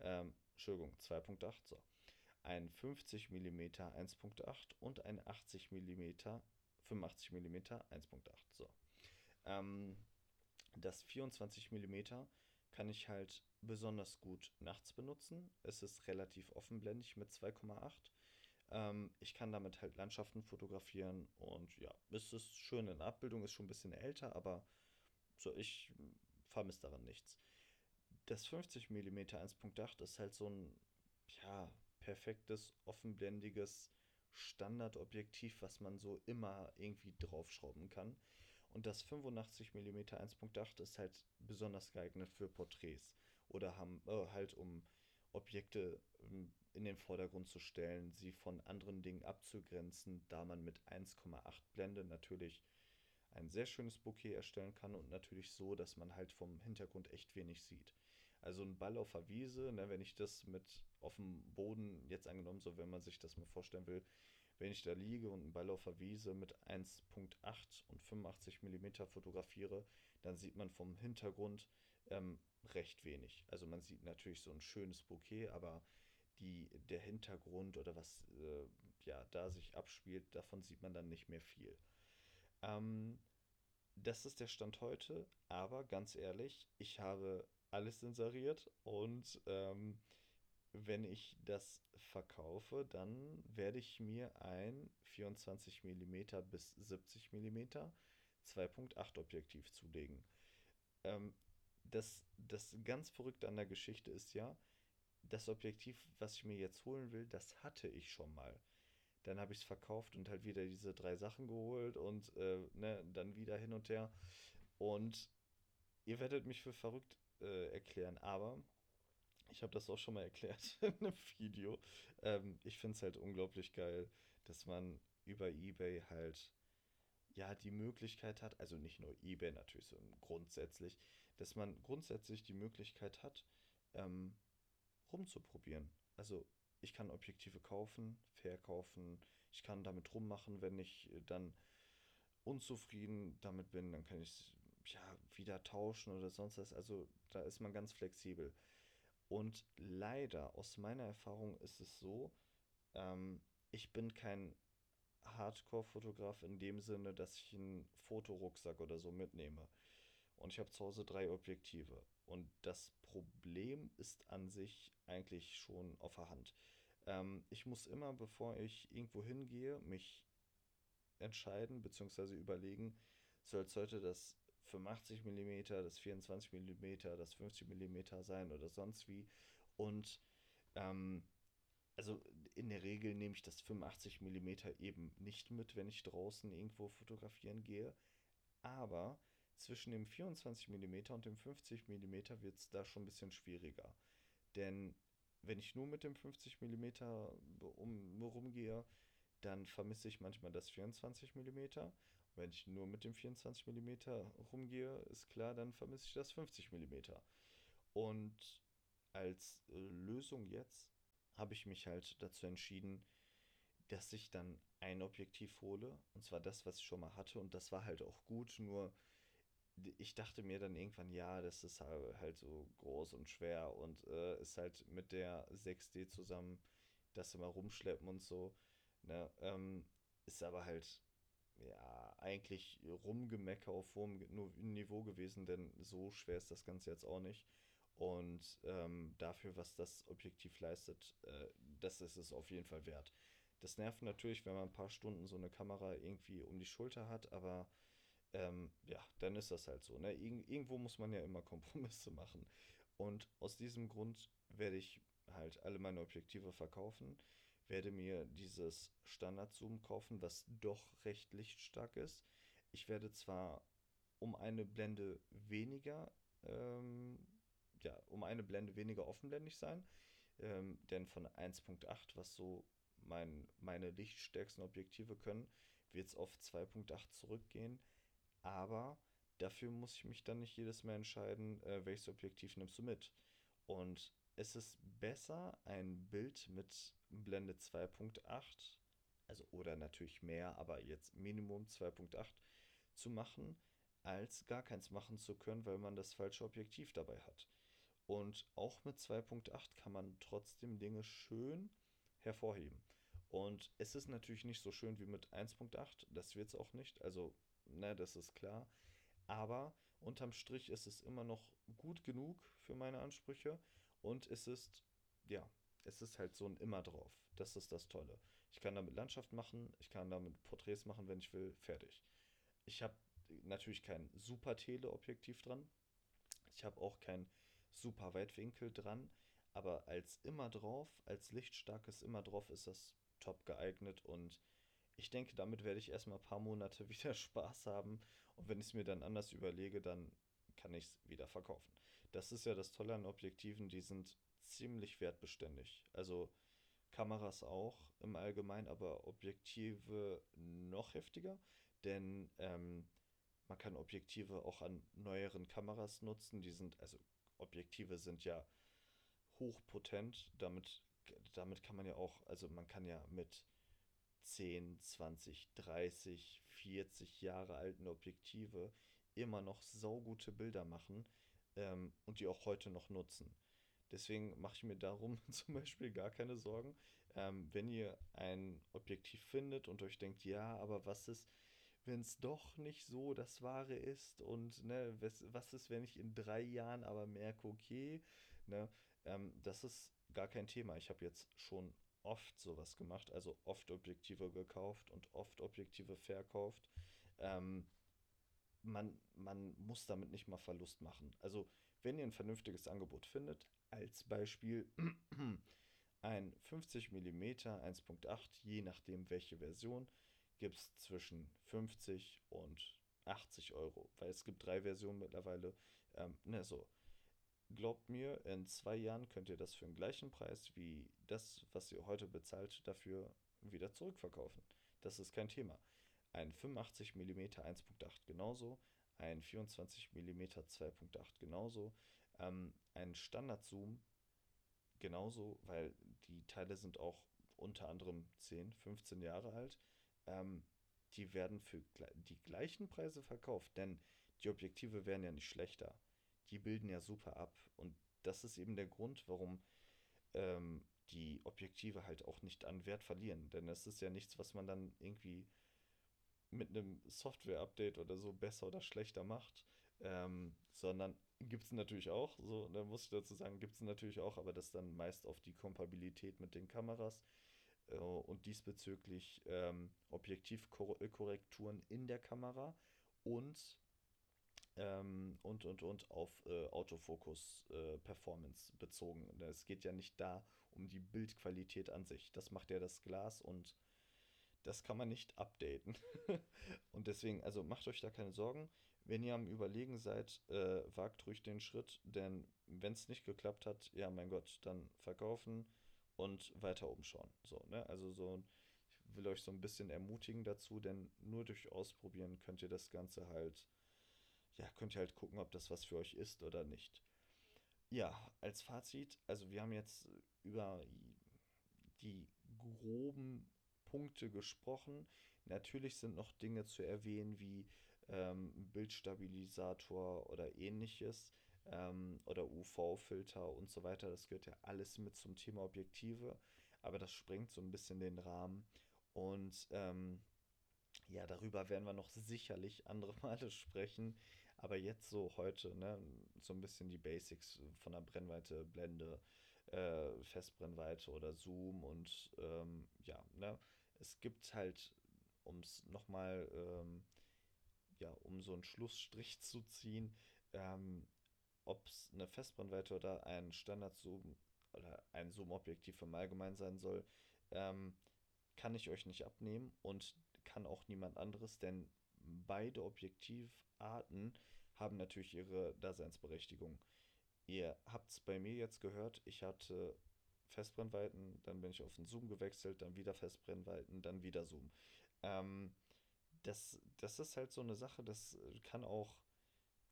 Ähm, Entschuldigung, 2.8, so. Ein 50 mm 1.8 und ein 80 mm 85 mm 1.8, so. Ähm, das 24 mm kann ich halt besonders gut nachts benutzen. Es ist relativ offenblendig mit 2,8 ähm, ich kann damit halt Landschaften fotografieren und ja, es ist schön in Abbildung, ist schon ein bisschen älter, aber so ich vermisse daran nichts. Das 50 mm 1.8 ist halt so ein ja, perfektes, offenblendiges Standardobjektiv, was man so immer irgendwie draufschrauben kann. Und das 85 mm 1.8 ist halt besonders geeignet für Porträts oder haben äh, halt um Objekte ähm, in den Vordergrund zu stellen, sie von anderen Dingen abzugrenzen, da man mit 1,8 Blende natürlich ein sehr schönes Bouquet erstellen kann und natürlich so, dass man halt vom Hintergrund echt wenig sieht. Also ein Ball auf der Wiese, ne, wenn ich das mit auf dem Boden, jetzt angenommen, so wenn man sich das mal vorstellen will, wenn ich da liege und einen Ball auf der Wiese mit 1.8 und 85 mm fotografiere, dann sieht man vom Hintergrund ähm, recht wenig. Also man sieht natürlich so ein schönes Bouquet, aber die, der Hintergrund oder was äh, ja, da sich abspielt, davon sieht man dann nicht mehr viel. Ähm, das ist der Stand heute, aber ganz ehrlich, ich habe alles inseriert und ähm, wenn ich das verkaufe, dann werde ich mir ein 24 mm bis 70 mm 2.8 Objektiv zulegen. Ähm, das, das ganz Verrückte an der Geschichte ist ja, das Objektiv, was ich mir jetzt holen will, das hatte ich schon mal. Dann habe ich es verkauft und halt wieder diese drei Sachen geholt und äh, ne, dann wieder hin und her. Und ihr werdet mich für verrückt äh, erklären, aber ich habe das auch schon mal *laughs* erklärt in einem Video. Ähm, ich finde es halt unglaublich geil, dass man über eBay halt ja die Möglichkeit hat, also nicht nur eBay natürlich so grundsätzlich, dass man grundsätzlich die Möglichkeit hat, ähm, rumzuprobieren. Also ich kann Objektive kaufen, verkaufen, ich kann damit rummachen, wenn ich dann unzufrieden damit bin, dann kann ich es ja, wieder tauschen oder sonst was. Also da ist man ganz flexibel. Und leider, aus meiner Erfahrung ist es so, ähm, ich bin kein Hardcore-Fotograf in dem Sinne, dass ich einen Fotorucksack oder so mitnehme. Und ich habe zu Hause drei Objektive. Und das Problem ist an sich eigentlich schon auf der Hand. Ähm, ich muss immer, bevor ich irgendwo hingehe, mich entscheiden bzw. überlegen, soll es heute das 85 mm, das 24 mm, das 50 mm sein oder sonst wie. Und ähm, also in der Regel nehme ich das 85 mm eben nicht mit, wenn ich draußen irgendwo fotografieren gehe. Aber zwischen dem 24 mm und dem 50 mm wird es da schon ein bisschen schwieriger. Denn wenn ich nur mit dem 50 mm um, rumgehe, dann vermisse ich manchmal das 24 mm wenn ich nur mit dem 24 mm rumgehe, ist klar, dann vermisse ich das 50 mm. Und als äh, Lösung jetzt habe ich mich halt dazu entschieden, dass ich dann ein Objektiv hole. Und zwar das, was ich schon mal hatte. Und das war halt auch gut. Nur ich dachte mir dann irgendwann, ja, das ist halt so groß und schwer und äh, ist halt mit der 6D zusammen das immer rumschleppen und so. Ne? Ähm, ist aber halt ja, eigentlich Rumgemecker auf hohem Niveau gewesen, denn so schwer ist das Ganze jetzt auch nicht. Und ähm, dafür, was das Objektiv leistet, äh, das ist es auf jeden Fall wert. Das nervt natürlich, wenn man ein paar Stunden so eine Kamera irgendwie um die Schulter hat, aber ähm, ja, dann ist das halt so. Ne? Ir irgendwo muss man ja immer Kompromisse machen. Und aus diesem Grund werde ich halt alle meine Objektive verkaufen werde mir dieses Standard-Zoom kaufen, was doch recht lichtstark ist. Ich werde zwar um eine Blende weniger, ähm, ja, um eine Blende weniger offenblendig sein, ähm, denn von 1.8, was so mein, meine lichtstärksten Objektive können, wird es auf 2.8 zurückgehen. Aber dafür muss ich mich dann nicht jedes Mal entscheiden, äh, welches Objektiv nimmst du mit. Und es ist besser, ein Bild mit Blende 2.8, also oder natürlich mehr, aber jetzt Minimum 2.8 zu machen, als gar keins machen zu können, weil man das falsche Objektiv dabei hat. Und auch mit 2.8 kann man trotzdem Dinge schön hervorheben. Und es ist natürlich nicht so schön wie mit 1.8, das wird es auch nicht, also, ne, das ist klar. Aber unterm Strich ist es immer noch gut genug für meine Ansprüche und es ist, ja, es ist halt so ein immer drauf. Das ist das Tolle. Ich kann damit Landschaft machen, ich kann damit Porträts machen, wenn ich will, fertig. Ich habe natürlich kein super Teleobjektiv dran. Ich habe auch kein super Weitwinkel dran, aber als immer drauf, als lichtstarkes immer drauf ist das top geeignet und ich denke, damit werde ich erstmal ein paar Monate *laughs* wieder Spaß haben und wenn ich es mir dann anders überlege, dann kann ich es wieder verkaufen. Das ist ja das Tolle an Objektiven, die sind ziemlich wertbeständig. Also Kameras auch im Allgemeinen, aber Objektive noch heftiger, denn ähm, man kann Objektive auch an neueren Kameras nutzen. Die sind, also Objektive sind ja hochpotent, damit, damit kann man ja auch, also man kann ja mit 10, 20, 30, 40 Jahre alten Objektive immer noch saugute Bilder machen ähm, und die auch heute noch nutzen. Deswegen mache ich mir darum *laughs* zum Beispiel gar keine Sorgen. Ähm, wenn ihr ein Objektiv findet und euch denkt, ja, aber was ist, wenn es doch nicht so das Wahre ist und ne, was, was ist, wenn ich in drei Jahren aber merke, okay, ne, ähm, das ist gar kein Thema. Ich habe jetzt schon oft sowas gemacht, also oft Objektive gekauft und oft Objektive verkauft. Ähm, man, man muss damit nicht mal Verlust machen. Also, wenn ihr ein vernünftiges Angebot findet, als Beispiel *clears throat* ein 50 mm 1.8, je nachdem welche Version, gibt es zwischen 50 und 80 Euro, weil es gibt drei Versionen mittlerweile. Ähm, ne, so. Glaubt mir, in zwei Jahren könnt ihr das für den gleichen Preis wie das, was ihr heute bezahlt, dafür wieder zurückverkaufen. Das ist kein Thema. Ein 85 mm 1.8 genauso, ein 24 mm 2.8 genauso, ähm, ein Standard-Zoom genauso, weil die Teile sind auch unter anderem 10, 15 Jahre alt. Ähm, die werden für die gleichen Preise verkauft, denn die Objektive werden ja nicht schlechter. Die bilden ja super ab. Und das ist eben der Grund, warum ähm, die Objektive halt auch nicht an Wert verlieren. Denn es ist ja nichts, was man dann irgendwie mit einem Software-Update oder so besser oder schlechter macht, ähm, sondern gibt es natürlich auch, so, da muss ich dazu sagen, gibt es natürlich auch, aber das dann meist auf die Kompatibilität mit den Kameras äh, und diesbezüglich ähm, Objektivkorrekturen in der Kamera und ähm, und und und auf äh, Autofokus äh, Performance bezogen. Es geht ja nicht da um die Bildqualität an sich. Das macht ja das Glas und das kann man nicht updaten. *laughs* und deswegen, also macht euch da keine Sorgen. Wenn ihr am Überlegen seid, äh, wagt ruhig den Schritt, denn wenn es nicht geklappt hat, ja, mein Gott, dann verkaufen und weiter umschauen. So, ne? Also so, ich will euch so ein bisschen ermutigen dazu, denn nur durch Ausprobieren könnt ihr das Ganze halt, ja, könnt ihr halt gucken, ob das was für euch ist oder nicht. Ja, als Fazit, also wir haben jetzt über die groben Punkte gesprochen. Natürlich sind noch Dinge zu erwähnen wie ähm, Bildstabilisator oder ähnliches ähm, oder UV-Filter und so weiter. Das gehört ja alles mit zum Thema Objektive, aber das sprengt so ein bisschen den Rahmen. Und ähm, ja, darüber werden wir noch sicherlich andere *laughs* Male sprechen. Aber jetzt so heute, ne, so ein bisschen die Basics von der Brennweite, Blende, äh, Festbrennweite oder Zoom und ähm, ja, ne, es gibt halt, um es nochmal, ähm, ja, um so einen Schlussstrich *laughs* zu ziehen, ähm, ob es eine Festbrennweite oder ein Standard-Zoom oder ein Zoom-Objektiv im Allgemeinen sein soll, ähm, kann ich euch nicht abnehmen und kann auch niemand anderes, denn beide Objektivarten haben natürlich ihre Daseinsberechtigung. Ihr habt es bei mir jetzt gehört, ich hatte Festbrennweiten, dann bin ich auf den Zoom gewechselt, dann wieder Festbrennweiten, dann wieder Zoom. Ähm, das, das ist halt so eine Sache, das kann auch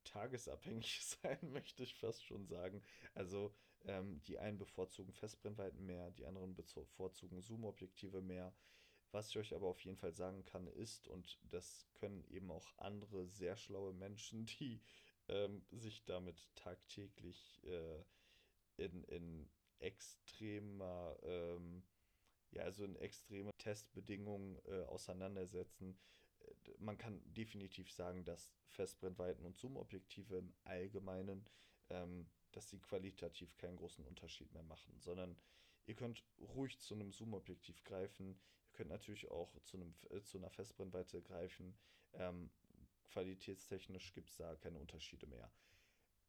tagesabhängig *laughs* sein, möchte ich fast schon sagen. Also ähm, die einen bevorzugen Festbrennweiten mehr, die anderen bevorzugen Zoom-Objektive mehr. Was ich euch aber auf jeden Fall sagen kann, ist, und das können eben auch andere sehr schlaue Menschen, *laughs* die ähm, sich damit tagtäglich äh, in, in extremer, ähm, ja, also in extreme Testbedingungen äh, auseinandersetzen. Äh, man kann definitiv sagen, dass Festbrennweiten und Zoom-Objektive im Allgemeinen, ähm, dass sie qualitativ keinen großen Unterschied mehr machen, sondern ihr könnt ruhig zu einem Zoom-Objektiv greifen. Ihr könnt natürlich auch zu, einem, äh, zu einer Festbrennweite greifen. Ähm, qualitätstechnisch gibt es da keine Unterschiede mehr.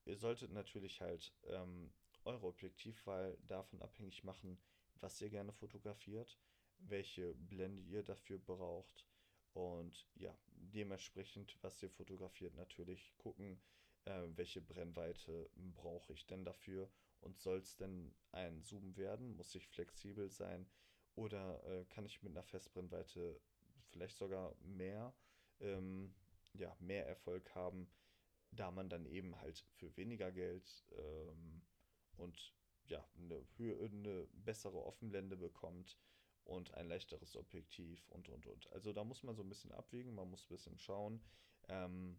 Ihr solltet natürlich halt ähm, eure Objektivwahl davon abhängig machen, was ihr gerne fotografiert, welche Blende ihr dafür braucht und ja, dementsprechend, was ihr fotografiert, natürlich gucken, äh, welche Brennweite brauche ich denn dafür und soll es denn ein Zoom werden, muss ich flexibel sein oder äh, kann ich mit einer Festbrennweite vielleicht sogar mehr, ähm, ja, mehr Erfolg haben, da man dann eben halt für weniger Geld ähm, und ja, eine, eine bessere Offenblende bekommt und ein leichteres Objektiv und und und. Also da muss man so ein bisschen abwägen, man muss ein bisschen schauen. Ähm,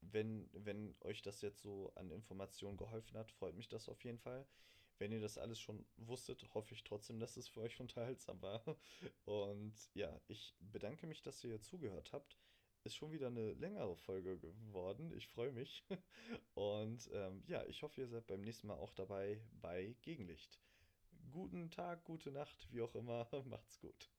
wenn, wenn euch das jetzt so an Informationen geholfen hat, freut mich das auf jeden Fall. Wenn ihr das alles schon wusstet, hoffe ich trotzdem, dass es für euch unterhaltsam war. *laughs* Und ja, ich bedanke mich, dass ihr zugehört habt. Ist schon wieder eine längere Folge geworden. Ich freue mich. *laughs* Und ähm, ja, ich hoffe, ihr seid beim nächsten Mal auch dabei bei Gegenlicht. Guten Tag, gute Nacht, wie auch immer. *laughs* Macht's gut.